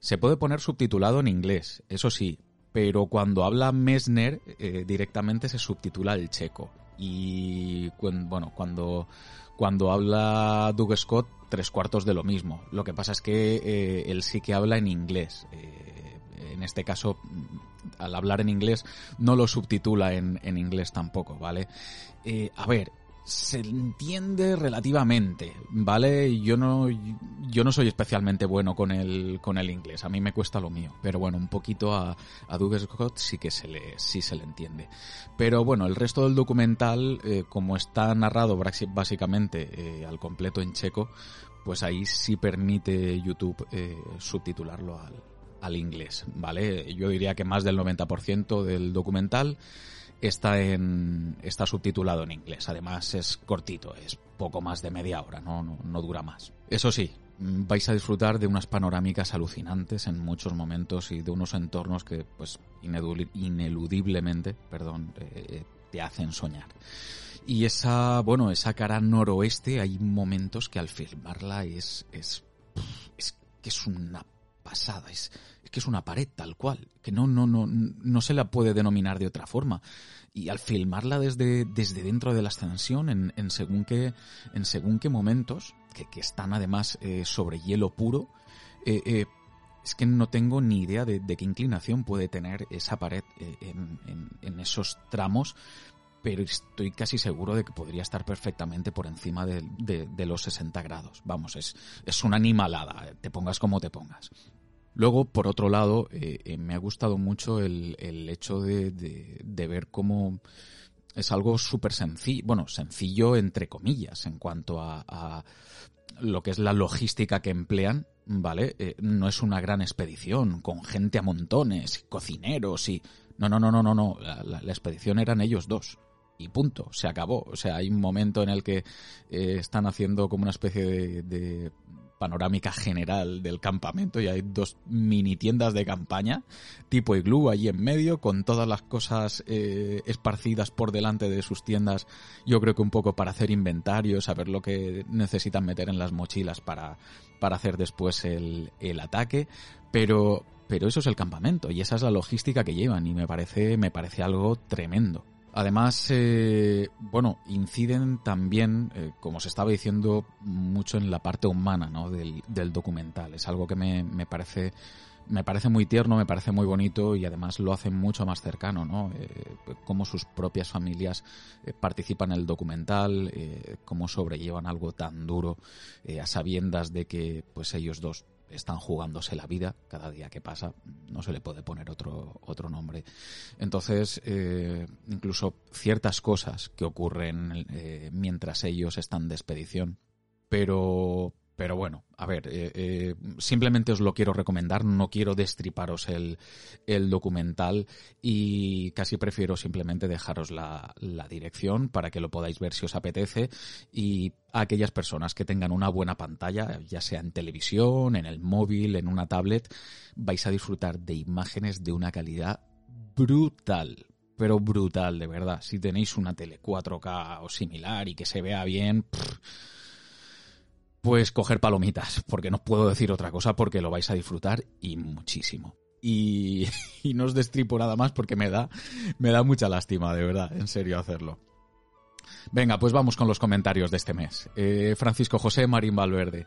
Se puede poner subtitulado en inglés, eso sí, pero cuando habla Messner eh, directamente se subtitula el checo. Y bueno, cuando, cuando habla Doug Scott, tres cuartos de lo mismo. Lo que pasa es que eh, él sí que habla en inglés. Eh, en este caso, al hablar en inglés, no lo subtitula en, en inglés tampoco, ¿vale? a ver, se entiende relativamente, ¿vale? Yo no, yo no soy especialmente bueno con el, con el inglés, a mí me cuesta lo mío, pero bueno, un poquito a, a Doug Scott sí que se le, sí se le entiende. Pero bueno, el resto del documental, eh, como está narrado básicamente eh, al completo en checo, pues ahí sí permite YouTube eh, subtitularlo al, al inglés, ¿vale? Yo diría que más del 90% del documental está en está subtitulado en inglés. Además es cortito, es poco más de media hora, no, no, dura más. Eso sí, vais a disfrutar de unas panorámicas alucinantes en muchos momentos y de unos entornos que pues ineludiblemente, perdón, eh, eh, te hacen soñar. Y esa, bueno, esa cara noroeste hay momentos que al filmarla es es es que es una pasada, es que es una pared tal cual, que no, no, no, no se la puede denominar de otra forma. Y al filmarla desde, desde dentro de la ascensión, en, según qué, en según qué momentos, que, están además eh, sobre hielo puro, eh, eh, es que no tengo ni idea de, qué inclinación puede tener esa pared en, esos tramos, pero estoy casi seguro de que podría estar perfectamente por encima de, de, de los 60 grados. Vamos, es, es una animalada, te pongas como te pongas. Luego, por otro lado, eh, eh, me ha gustado mucho el, el hecho de, de, ver cómo es algo súper sencillo, bueno, sencillo entre comillas en cuanto a, a, lo que es la logística que emplean, ¿vale? Eh, no es una gran expedición con gente a montones, cocineros y... No, no, no, no, no, no, la, la, expedición eran ellos dos y punto, se acabó. O sea, hay un momento en el que están haciendo como una especie de, panorámica general del campamento y hay dos mini tiendas de campaña tipo iglú ahí en medio con todas las cosas eh, esparcidas por delante de sus tiendas yo creo que un poco para hacer inventario saber lo que necesitan meter en las mochilas para, para hacer después el, el ataque pero pero eso es el campamento y esa es la logística que llevan y me parece me parece algo tremendo Además, eh, bueno, inciden también, eh, como se estaba diciendo, mucho en la parte humana ¿no? del, documental. Es algo que me, me, parece me parece muy tierno, me parece muy bonito y además lo hace mucho más cercano, ¿no? Eh, cómo sus propias familias participan en el documental, cómo sobrellevan algo tan duro a sabiendas de que pues ellos dos están jugándose la vida cada día que pasa no se le puede poner otro otro nombre. Entonces eh, incluso ciertas cosas que ocurren eh, mientras ellos están de expedición pero pero bueno, a ver, eh, eh, simplemente os lo quiero recomendar, no quiero destriparos el, el documental y casi prefiero simplemente dejaros la, la, dirección para que lo podáis ver si os apetece y a aquellas personas que tengan una buena pantalla, ya sea en televisión, en el móvil, en una tablet, vais a disfrutar de imágenes de una calidad brutal, pero brutal, de verdad. Si tenéis una tele 4K o similar y que se vea bien pues coger palomitas, porque no puedo decir otra cosa porque lo vais a disfrutar y muchísimo. (laughs) Y, no os destripo nada más porque me da, me da mucha lástima, de verdad, en serio hacerlo. Venga, pues vamos con los comentarios de este mes. Eh, Francisco José Marín Valverde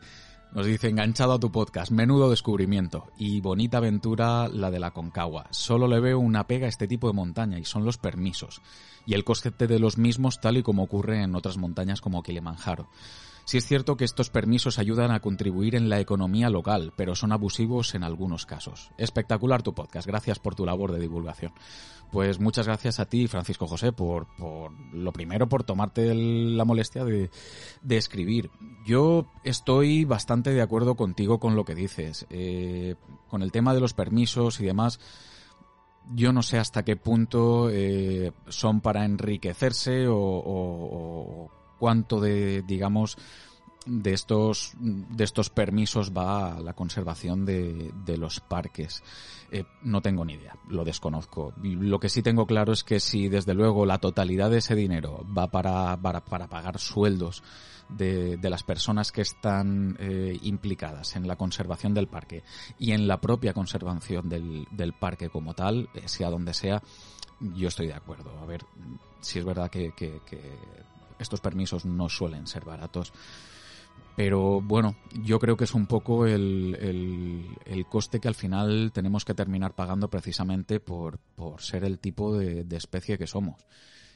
nos dice, enganchado a tu podcast, menudo descubrimiento y bonita aventura la de la Concagua. Solo le veo una pega a este tipo de montaña y son los permisos y el concepto de los mismos tal y como ocurre en otras montañas como Kilimanjaro. Sí es cierto que estos permisos ayudan a contribuir en la economía local, pero son abusivos en algunos casos. Espectacular tu podcast, gracias por tu labor de divulgación. Pues muchas gracias a ti, Francisco José, por, por lo primero, por tomarte la molestia de, de, escribir. Yo estoy bastante de acuerdo contigo con lo que dices. Eh, con el tema de los permisos y demás, yo no sé hasta qué punto eh, son para enriquecerse o, o, cuánto de, digamos, de estos, de estos permisos va a la conservación de, de los parques. Eh, no tengo ni idea, lo desconozco. Lo que sí tengo claro es que si desde luego la totalidad de ese dinero va para, para, para pagar sueldos de, de, las personas que están eh, implicadas en la conservación del parque y en la propia conservación del, del parque como tal, eh, sea donde sea, yo estoy de acuerdo. A ver, si es verdad que, estos permisos no suelen ser baratos. Pero bueno, yo creo que es un poco el, el, coste que al final tenemos que terminar pagando precisamente por, por ser el tipo de, especie que somos.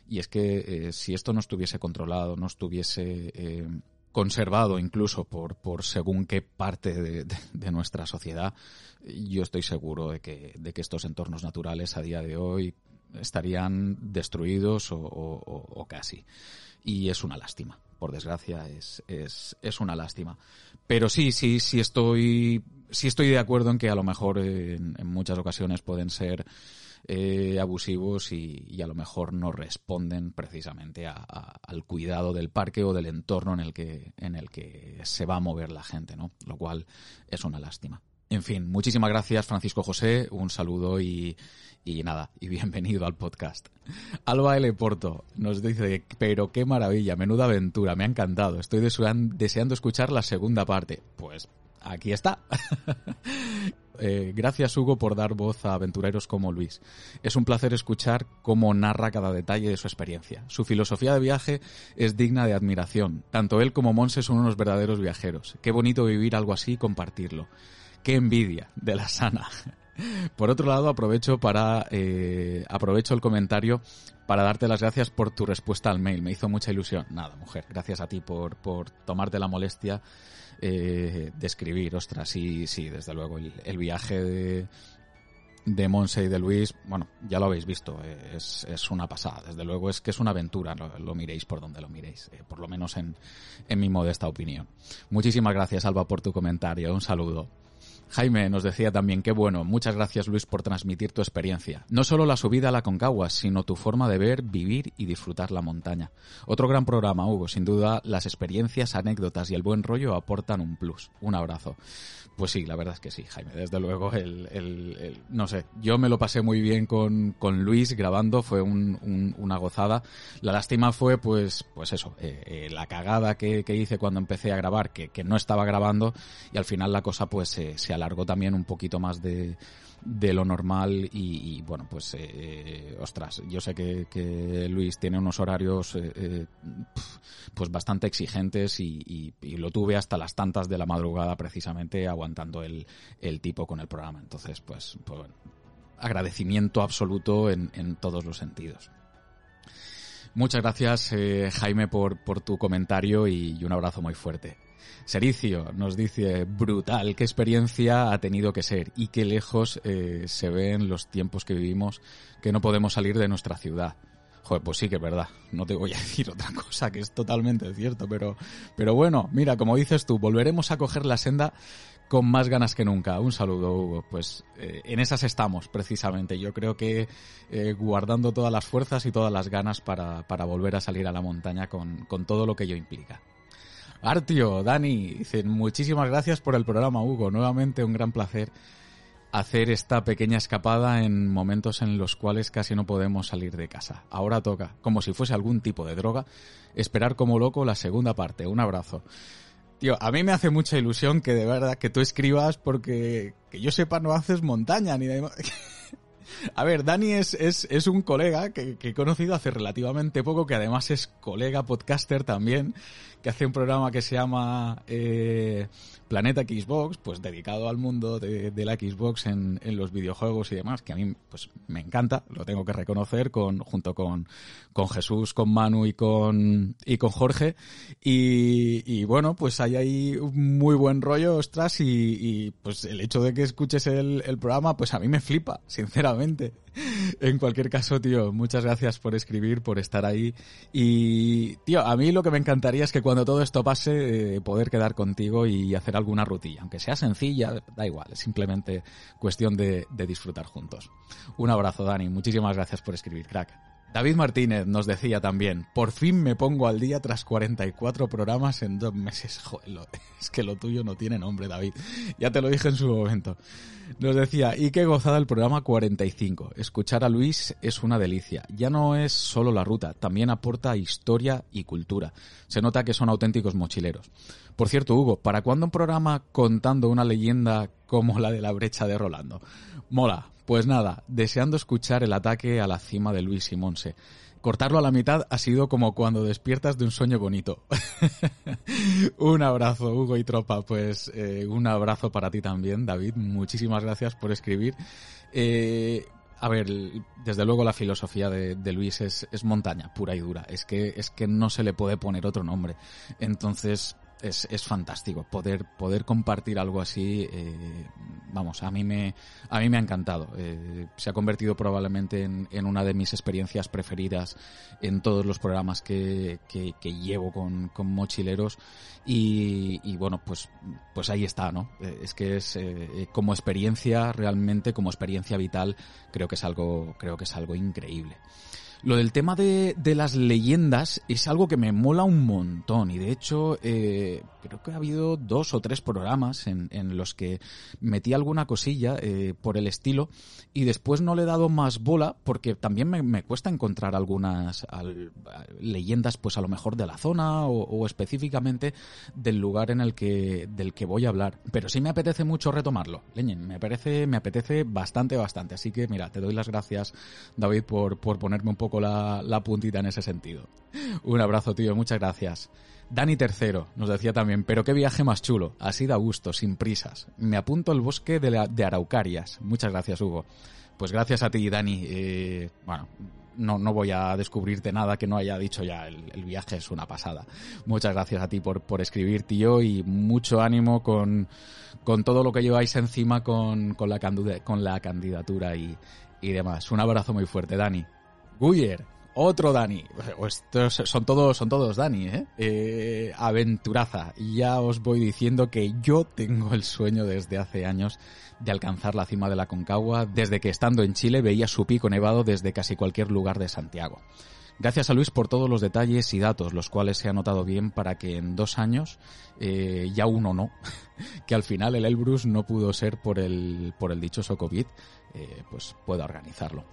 Y es que eh, si esto no estuviese controlado, no estuviese eh, conservado incluso por, por según qué parte de, de, nuestra sociedad, yo estoy seguro de que, de que estos entornos naturales a día de hoy estarían destruidos o, o casi y es una lástima. Por desgracia, es, es, es una lástima. Pero sí, sí, sí estoy, sí estoy de acuerdo en que a lo mejor en, muchas ocasiones pueden ser eh, abusivos y, a lo mejor no responden precisamente al cuidado del parque o del entorno en el que en el que se va a mover la gente, ¿no? Lo cual es una lástima. En fin, muchísimas gracias Francisco José, un saludo y, nada, y bienvenido al podcast. Alba L. Porto nos dice, pero qué maravilla, menuda aventura, me ha encantado, estoy deseando escuchar la segunda parte. Pues aquí está. (laughs) eh, gracias Hugo por dar voz a aventureros como Luis. Es un placer escuchar cómo narra cada detalle de su experiencia. Su filosofía de viaje es digna de admiración. Tanto él como Monse son unos verdaderos viajeros. Qué bonito vivir algo así y compartirlo. Qué envidia de la sana. Por otro lado, aprovecho para eh, aprovecho el comentario para darte las gracias por tu respuesta al mail. Me hizo mucha ilusión. Nada, mujer, gracias a ti por, por tomarte la molestia eh, de escribir. Ostras, sí, sí, desde luego. El, viaje de, de Monse y de Luis, bueno, ya lo habéis visto, es, es una pasada. Desde luego es que es una aventura, lo, miréis por donde lo miréis, eh, por lo menos en, en mi modesta opinión. Muchísimas gracias, Alba, por tu comentario. Un saludo. Jaime nos decía también, qué bueno, muchas gracias Luis por transmitir tu experiencia. No solo la subida a la Concagua, sino tu forma de ver, vivir y disfrutar la montaña. Otro gran programa, Hugo, sin duda las experiencias, anécdotas y el buen rollo aportan un plus. Un abrazo. Pues sí, la verdad es que sí, Jaime. Desde luego, el, el, no sé, yo me lo pasé muy bien con, con Luis grabando, fue un, una gozada. La lástima fue, pues, pues eso, eh, eh, la cagada que, que, hice cuando empecé a grabar, que, que, no estaba grabando y al final la cosa pues se alargó también un poquito más de, de lo normal y, bueno, pues, eh, ostras, yo sé que, Luis tiene unos horarios eh, eh, pues bastante exigentes y, lo tuve hasta las tantas de la madrugada precisamente aguantando el, el tipo con el programa. Entonces, pues, pues bueno, agradecimiento absoluto en, en todos los sentidos. Muchas gracias, Jaime, por, por tu comentario y un abrazo muy fuerte. Sericio nos dice, brutal, qué experiencia ha tenido que ser y qué lejos eh, se ven los tiempos que vivimos que no podemos salir de nuestra ciudad. Joder, pues sí que es verdad. No te voy a (laughs) decir otra cosa, que es totalmente cierto, pero, pero bueno, mira, como dices tú, volveremos a coger la senda con más ganas que nunca. Un saludo, Hugo. Pues eh, en esas estamos, precisamente. Yo creo que eh, guardando todas las fuerzas y todas las ganas para, para volver a salir a la montaña con, con todo lo que ello implica. Artio, Dani, dicen muchísimas gracias por el programa, Hugo. Nuevamente un gran placer hacer esta pequeña escapada en momentos en los cuales casi no podemos salir de casa. Ahora toca, como si fuese algún tipo de droga, esperar como loco la segunda parte. Un abrazo. Tío, a mí me hace mucha ilusión que de verdad que tú escribas porque que yo sepa no haces montaña ni de... (laughs) A ver, Dani es, es, es un colega que, que, he conocido hace relativamente poco, que además es colega podcaster también, que hace un programa que se llama eh, Planeta Xbox, pues dedicado al mundo de, la Xbox en, los videojuegos y demás, que a mí pues me encanta, lo tengo que reconocer, con, junto con, con Jesús, con Manu y con, y con Jorge. Y, bueno, pues hay ahí un muy buen rollo, ostras, y, y pues el hecho de que escuches el, el programa, pues a mí me flipa, sinceramente. En cualquier caso, tío, muchas gracias por escribir, por estar ahí. Y, tío, a mí lo que me encantaría es que cuando todo esto pase, eh, poder quedar contigo y hacer alguna rutilla. Aunque sea sencilla, da igual, es simplemente cuestión de, de disfrutar juntos. Un abrazo, Dani. Muchísimas gracias por escribir, crack. David Martínez nos decía también, por fin me pongo al día tras 44 programas en dos meses. (laughs) Es que lo tuyo no tiene nombre, David. Ya te lo dije en su momento. Nos decía, y qué gozada el programa 45. Escuchar a Luis es una delicia. Ya no es solo la ruta, también aporta historia y cultura. Se nota que son auténticos mochileros. Por cierto, Hugo, ¿para cuándo un programa contando una leyenda como la de la brecha de Rolando? Mola, pues nada, deseando escuchar el ataque a la cima de Luis y Monse. Cortarlo a la mitad ha sido como cuando despiertas de un sueño bonito. (laughs) un abrazo, Hugo y Tropa. Pues eh, un abrazo para ti también, David. Muchísimas gracias por escribir. Eh, a ver, desde luego la filosofía de, Luis es, es, montaña pura y dura. Es que, es que no se le puede poner otro nombre. Entonces, es, es fantástico. Poder poder compartir algo así eh, vamos a mí me a mí me ha encantado. Eh, se ha convertido probablemente en, en, una de mis experiencias preferidas en todos los programas que, que, que llevo con, con mochileros. Y, y, bueno pues pues ahí está no eh, es que es eh, como experiencia realmente como experiencia vital creo que es algo creo que es algo increíble lo del tema de, de, las leyendas es algo que me mola un montón y de hecho eh, creo que ha habido dos o tres programas en, en los que metí alguna cosilla eh, por el estilo y después no le he dado más bola porque también me, me cuesta encontrar algunas al, leyendas pues a lo mejor de la zona o, o, específicamente del lugar en el que del que voy a hablar. Pero sí me apetece mucho retomarlo. Leñen, me parece me apetece bastante bastante. Así que mira te doy las gracias David por, por ponerme un poco la, puntita en ese sentido un abrazo tío muchas gracias Dani III nos decía también, pero qué viaje más chulo, así da gusto, sin prisas. Me apunto al bosque de, la, de Araucarias. Muchas gracias, Hugo. Pues gracias a ti, Dani. Eh, bueno, no, no voy a descubrirte nada que no haya dicho ya. El, el, viaje es una pasada. Muchas gracias a ti por, por escribir, tío, y mucho ánimo con, con todo lo que lleváis encima con, con, la, con la candidatura y, y demás. Un abrazo muy fuerte, Dani. Guyer, otro Dani. Estos son todos, son todos Dani, ¿eh? ¿eh? Aventuraza. Ya os voy diciendo que yo tengo el sueño desde hace años de alcanzar la cima de la Concagua, desde que estando en Chile veía su pico nevado desde casi cualquier lugar de Santiago. Gracias a Luis por todos los detalles y datos, los cuales se ha notado bien para que en dos años, eh, ya uno no, (laughs) que al final el Elbrus no pudo ser por el, por el dichoso COVID, eh, pues pueda organizarlo.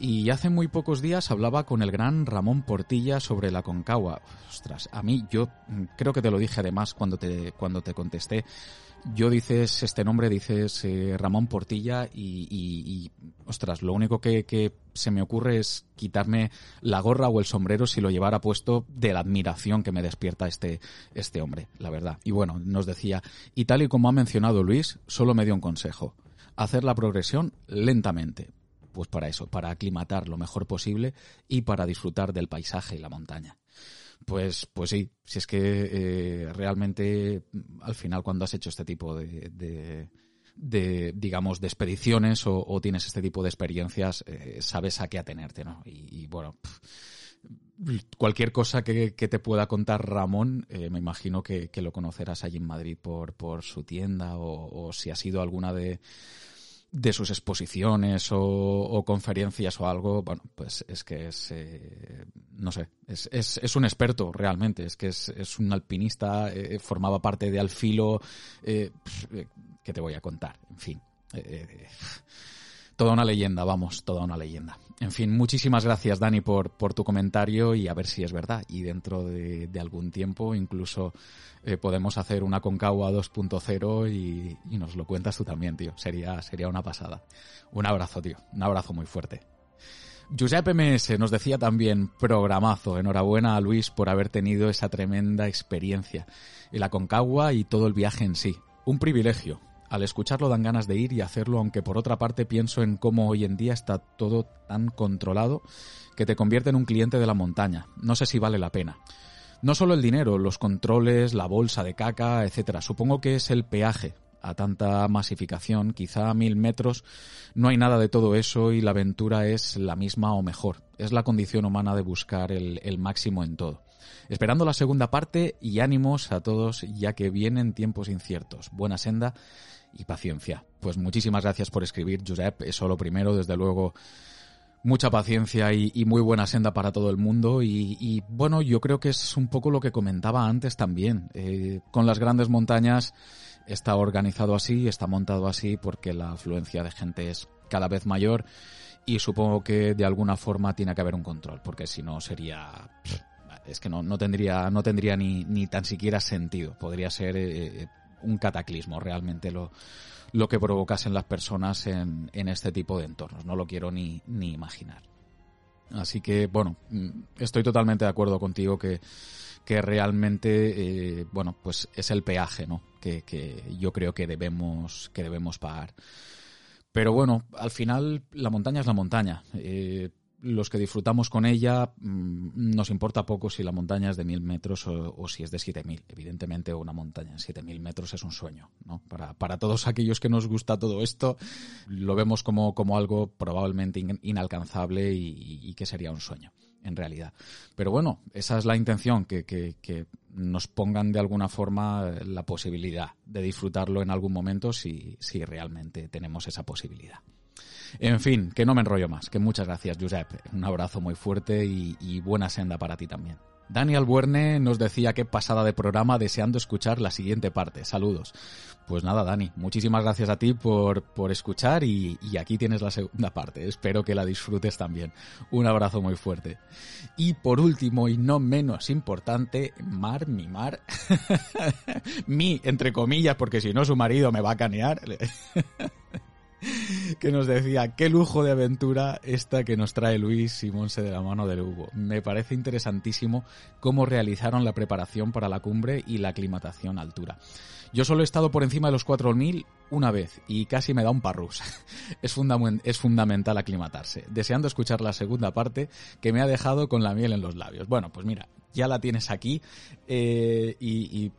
Y hace muy pocos días hablaba con el gran Ramón Portilla sobre la Concagua. Ostras, a mí yo mm, creo que te lo dije además cuando te, cuando te contesté. Yo dices este nombre, dices eh, Ramón Portilla y, ostras, lo único que, que, se me ocurre es quitarme la gorra o el sombrero si lo llevara puesto de la admiración que me despierta este, este hombre, la verdad. Y bueno, nos decía, y tal y como ha mencionado Luis, solo me dio un consejo, hacer la progresión lentamente, pues para eso, para aclimatar lo mejor posible y para disfrutar del paisaje y la montaña. Pues, pues sí, si es que eh, realmente al final cuando has hecho este tipo de, de, digamos, de expediciones o, tienes este tipo de experiencias, eh, sabes a qué atenerte, ¿no? Y, bueno, cualquier cosa que, te pueda contar Ramón, eh, me imagino que, lo conocerás allí en Madrid por, por su tienda o si ha sido alguna de de sus exposiciones o, conferencias o algo, bueno, pues es que es, eh, no sé, es, es, es, un experto realmente, es que es, es un alpinista, eh, formaba parte de Alfilo, eh, ¿qué te voy a contar? En fin. Toda una leyenda, vamos, toda una leyenda. En fin, muchísimas gracias Dani por, por tu comentario y a ver si es verdad. Y dentro de, algún tiempo incluso eh, podemos hacer una Concagua 2.0 y, y, nos lo cuentas tú también, tío. Sería, sería una pasada. Un abrazo, tío. Un abrazo muy fuerte. Giuseppe MS nos decía también, programazo, enhorabuena a Luis por haber tenido esa tremenda experiencia. La Concagua y todo el viaje en sí. Un privilegio, al escucharlo dan ganas de ir y hacerlo, aunque por otra parte pienso en cómo hoy en día está todo tan controlado que te convierte en un cliente de la montaña. No sé si vale la pena. No solo el dinero, los controles, la bolsa de caca, etcétera. Supongo que es el peaje a tanta masificación, quizá a mil metros, no hay nada de todo eso y la aventura es la misma o mejor. Es la condición humana de buscar el, el máximo en todo. Esperando la segunda parte y ánimos a todos ya que vienen tiempos inciertos. Buena senda y paciencia. Pues muchísimas gracias por escribir, Josep. Eso lo primero, desde luego. Mucha paciencia y, muy buena senda para todo el mundo y, bueno, yo creo que es un poco lo que comentaba antes también. Eh, con las grandes montañas está organizado así, está montado así porque la afluencia de gente es cada vez mayor y supongo que de alguna forma tiene que haber un control porque si no sería es que no, no tendría no tendría ni, ni tan siquiera sentido podría ser eh, un cataclismo realmente lo, lo que provocasen las personas en, en este tipo de entornos. No lo quiero ni, ni imaginar. Así que, bueno, mm, estoy totalmente de acuerdo contigo que, que realmente, eh, bueno, pues es el peaje, ¿no? Que, que yo creo que debemos, que debemos pagar. Pero bueno, al final la montaña es la montaña. Eh, los que disfrutamos con ella mm, nos importa poco si la montaña es de mil metros o, si es de siete mil. Evidentemente una montaña en siete mil metros es un sueño, ¿no? Para, todos aquellos que nos gusta todo esto, lo vemos como, como algo probablemente inalcanzable y, que sería un sueño, en realidad. Pero bueno, esa es la intención, que, que, que nos pongan de alguna forma la posibilidad de disfrutarlo en algún momento si, si realmente tenemos esa posibilidad. En fin, que no me enrollo más, que muchas gracias, Josep. Un abrazo muy fuerte y, buena senda para ti también. Daniel Buerne nos decía qué pasada de programa deseando escuchar la siguiente parte. Saludos. Pues nada, Dani, muchísimas gracias a ti por, por escuchar y, y, aquí tienes la segunda parte. Espero que la disfrutes también. Un abrazo muy fuerte. Y por último y no menos importante, Mar, mi Mar, (laughs) mi, entre comillas, porque si no su marido me va a canear. (laughs) (laughs) que nos decía, qué lujo de aventura esta que nos trae Luis Simonse de la mano del Hugo. Me parece interesantísimo cómo realizaron la preparación para la cumbre y la aclimatación a altura. Yo solo he estado por encima de los 4.000 una vez y casi me da un parrus. (laughs) Es, es fundamental aclimatarse. Deseando escuchar la segunda parte que me ha dejado con la miel en los labios. Bueno, pues mira, ya la tienes aquí eh, y, y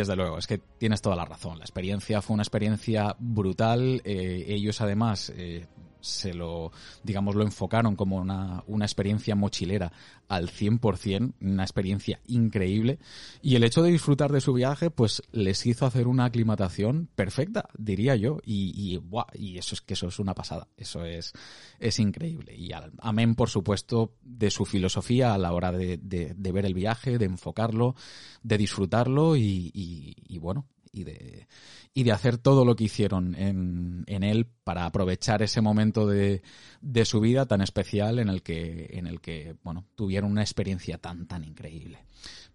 desde luego, es que tienes toda la razón. La experiencia fue una experiencia brutal. Eh, ellos además eh, se lo, digamos, lo enfocaron como una, una experiencia mochilera al 100%, una experiencia increíble. Y el hecho de disfrutar de su viaje, pues les hizo hacer una aclimatación perfecta, diría yo. Y, y, y eso es que eso es una pasada. Eso es, es increíble. Y amén, por supuesto, de su filosofía a la hora de, de, ver el viaje, de enfocarlo, de disfrutarlo y, y bueno, y de, y de hacer todo lo que hicieron en, en él para aprovechar ese momento de, de, su vida tan especial en el que, en el que, bueno, tuvieron una experiencia tan, tan increíble.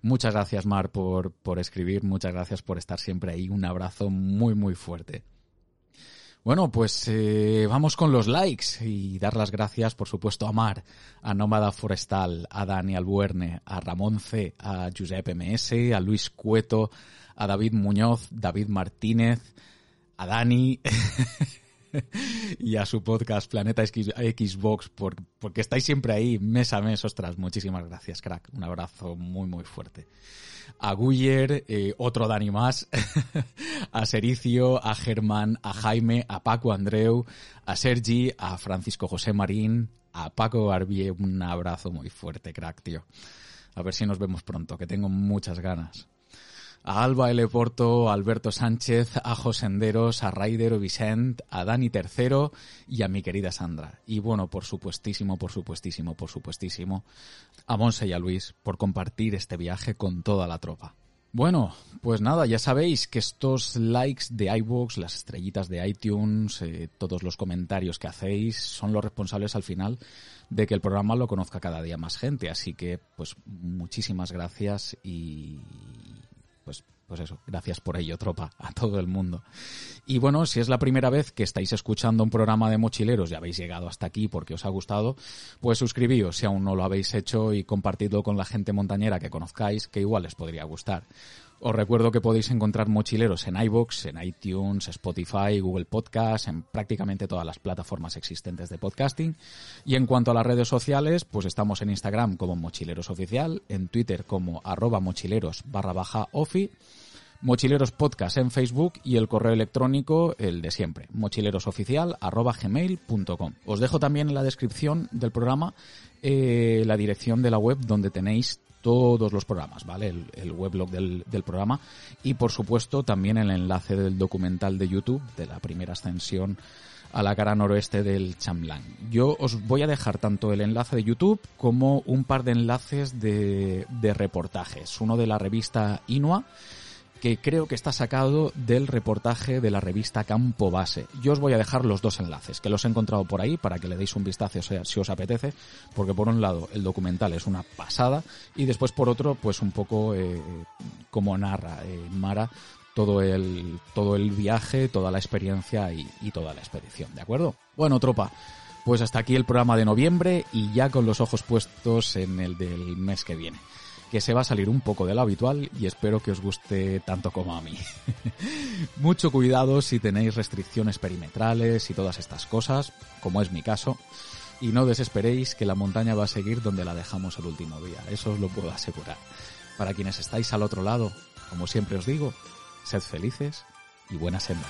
Muchas gracias, Mar, por, por escribir, muchas gracias por estar siempre ahí. Un abrazo muy, muy fuerte. Bueno, pues eh, vamos con los likes y dar las gracias, por supuesto, a Mar, a Nómada Forestal, a Dani Albuerne, a Ramón C, a Giuseppe MS, a Luis Cueto, a David Muñoz, David Martínez, a Dani (laughs) y a su podcast Planeta Xbox, porque estáis siempre ahí mes a mes. Ostras, muchísimas gracias, crack. Un abrazo muy, muy fuerte a Guyer, eh, otro Dani más, (laughs) a Sericio, a Germán, a Jaime, a Paco Andreu, a Sergi, a Francisco José Marín, a Paco Barbier, un abrazo muy fuerte, crack, tío. A ver si nos vemos pronto, que tengo muchas ganas a Alba L. Porto, a Alberto Sánchez, a Josenderos, a Raider Vicent, a Dani Tercero y a mi querida Sandra. Y bueno, por supuestísimo, por supuestísimo, por supuestísimo, a Monse y a Luis por compartir este viaje con toda la tropa. Bueno, pues nada, ya sabéis que estos likes de iVoox, las estrellitas de iTunes, eh, todos los comentarios que hacéis son los responsables al final de que el programa lo conozca cada día más gente. Así que, pues muchísimas gracias y, pues, pues eso, gracias por ello, tropa, (laughs) a todo el mundo. Y bueno, si es la primera vez que estáis escuchando un programa de mochileros y habéis llegado hasta aquí porque os ha gustado, pues suscribíos si aún no lo habéis hecho y compartidlo con la gente montañera que conozcáis, que igual les podría gustar. Os recuerdo que podéis encontrar mochileros en iBox, en iTunes, Spotify, Google Podcast, en prácticamente todas las plataformas existentes de podcasting. Y en cuanto a las redes sociales, pues estamos en Instagram como Mochileros Oficial, en Twitter como arroba mochileros barra baja ofi, Mochileros Podcast en Facebook y el correo electrónico, el de siempre, mochilerosoficial arroba gmail.com. Os dejo también en la descripción del programa eh, la dirección de la web donde tenéis todos los programas, ¿vale? El, weblog del, del, programa y por supuesto también el enlace del documental de YouTube de la primera ascensión a la cara noroeste del Chamlán. Yo os voy a dejar tanto el enlace de YouTube como un par de enlaces de, de reportajes. Uno de la revista Inua que creo que está sacado del reportaje de la revista Campo Base. Yo os voy a dejar los dos enlaces, que los he encontrado por ahí para que le deis un vistazo si os apetece, porque por un lado el documental es una pasada y después por otro pues un poco eh, como narra eh, Mara todo el, todo el viaje, toda la experiencia y, y toda la expedición, ¿de acuerdo? Bueno, tropa, pues hasta aquí el programa de noviembre y ya con los ojos puestos en el del mes que viene que se va a salir un poco de lo habitual y espero que os guste tanto como a mí. (laughs) Mucho cuidado si tenéis restricciones perimetrales y todas estas cosas, como es mi caso, y no desesperéis que la montaña va a seguir donde la dejamos el último día, eso os lo puedo asegurar. Para quienes estáis al otro lado, como siempre os digo, sed felices y buena senda.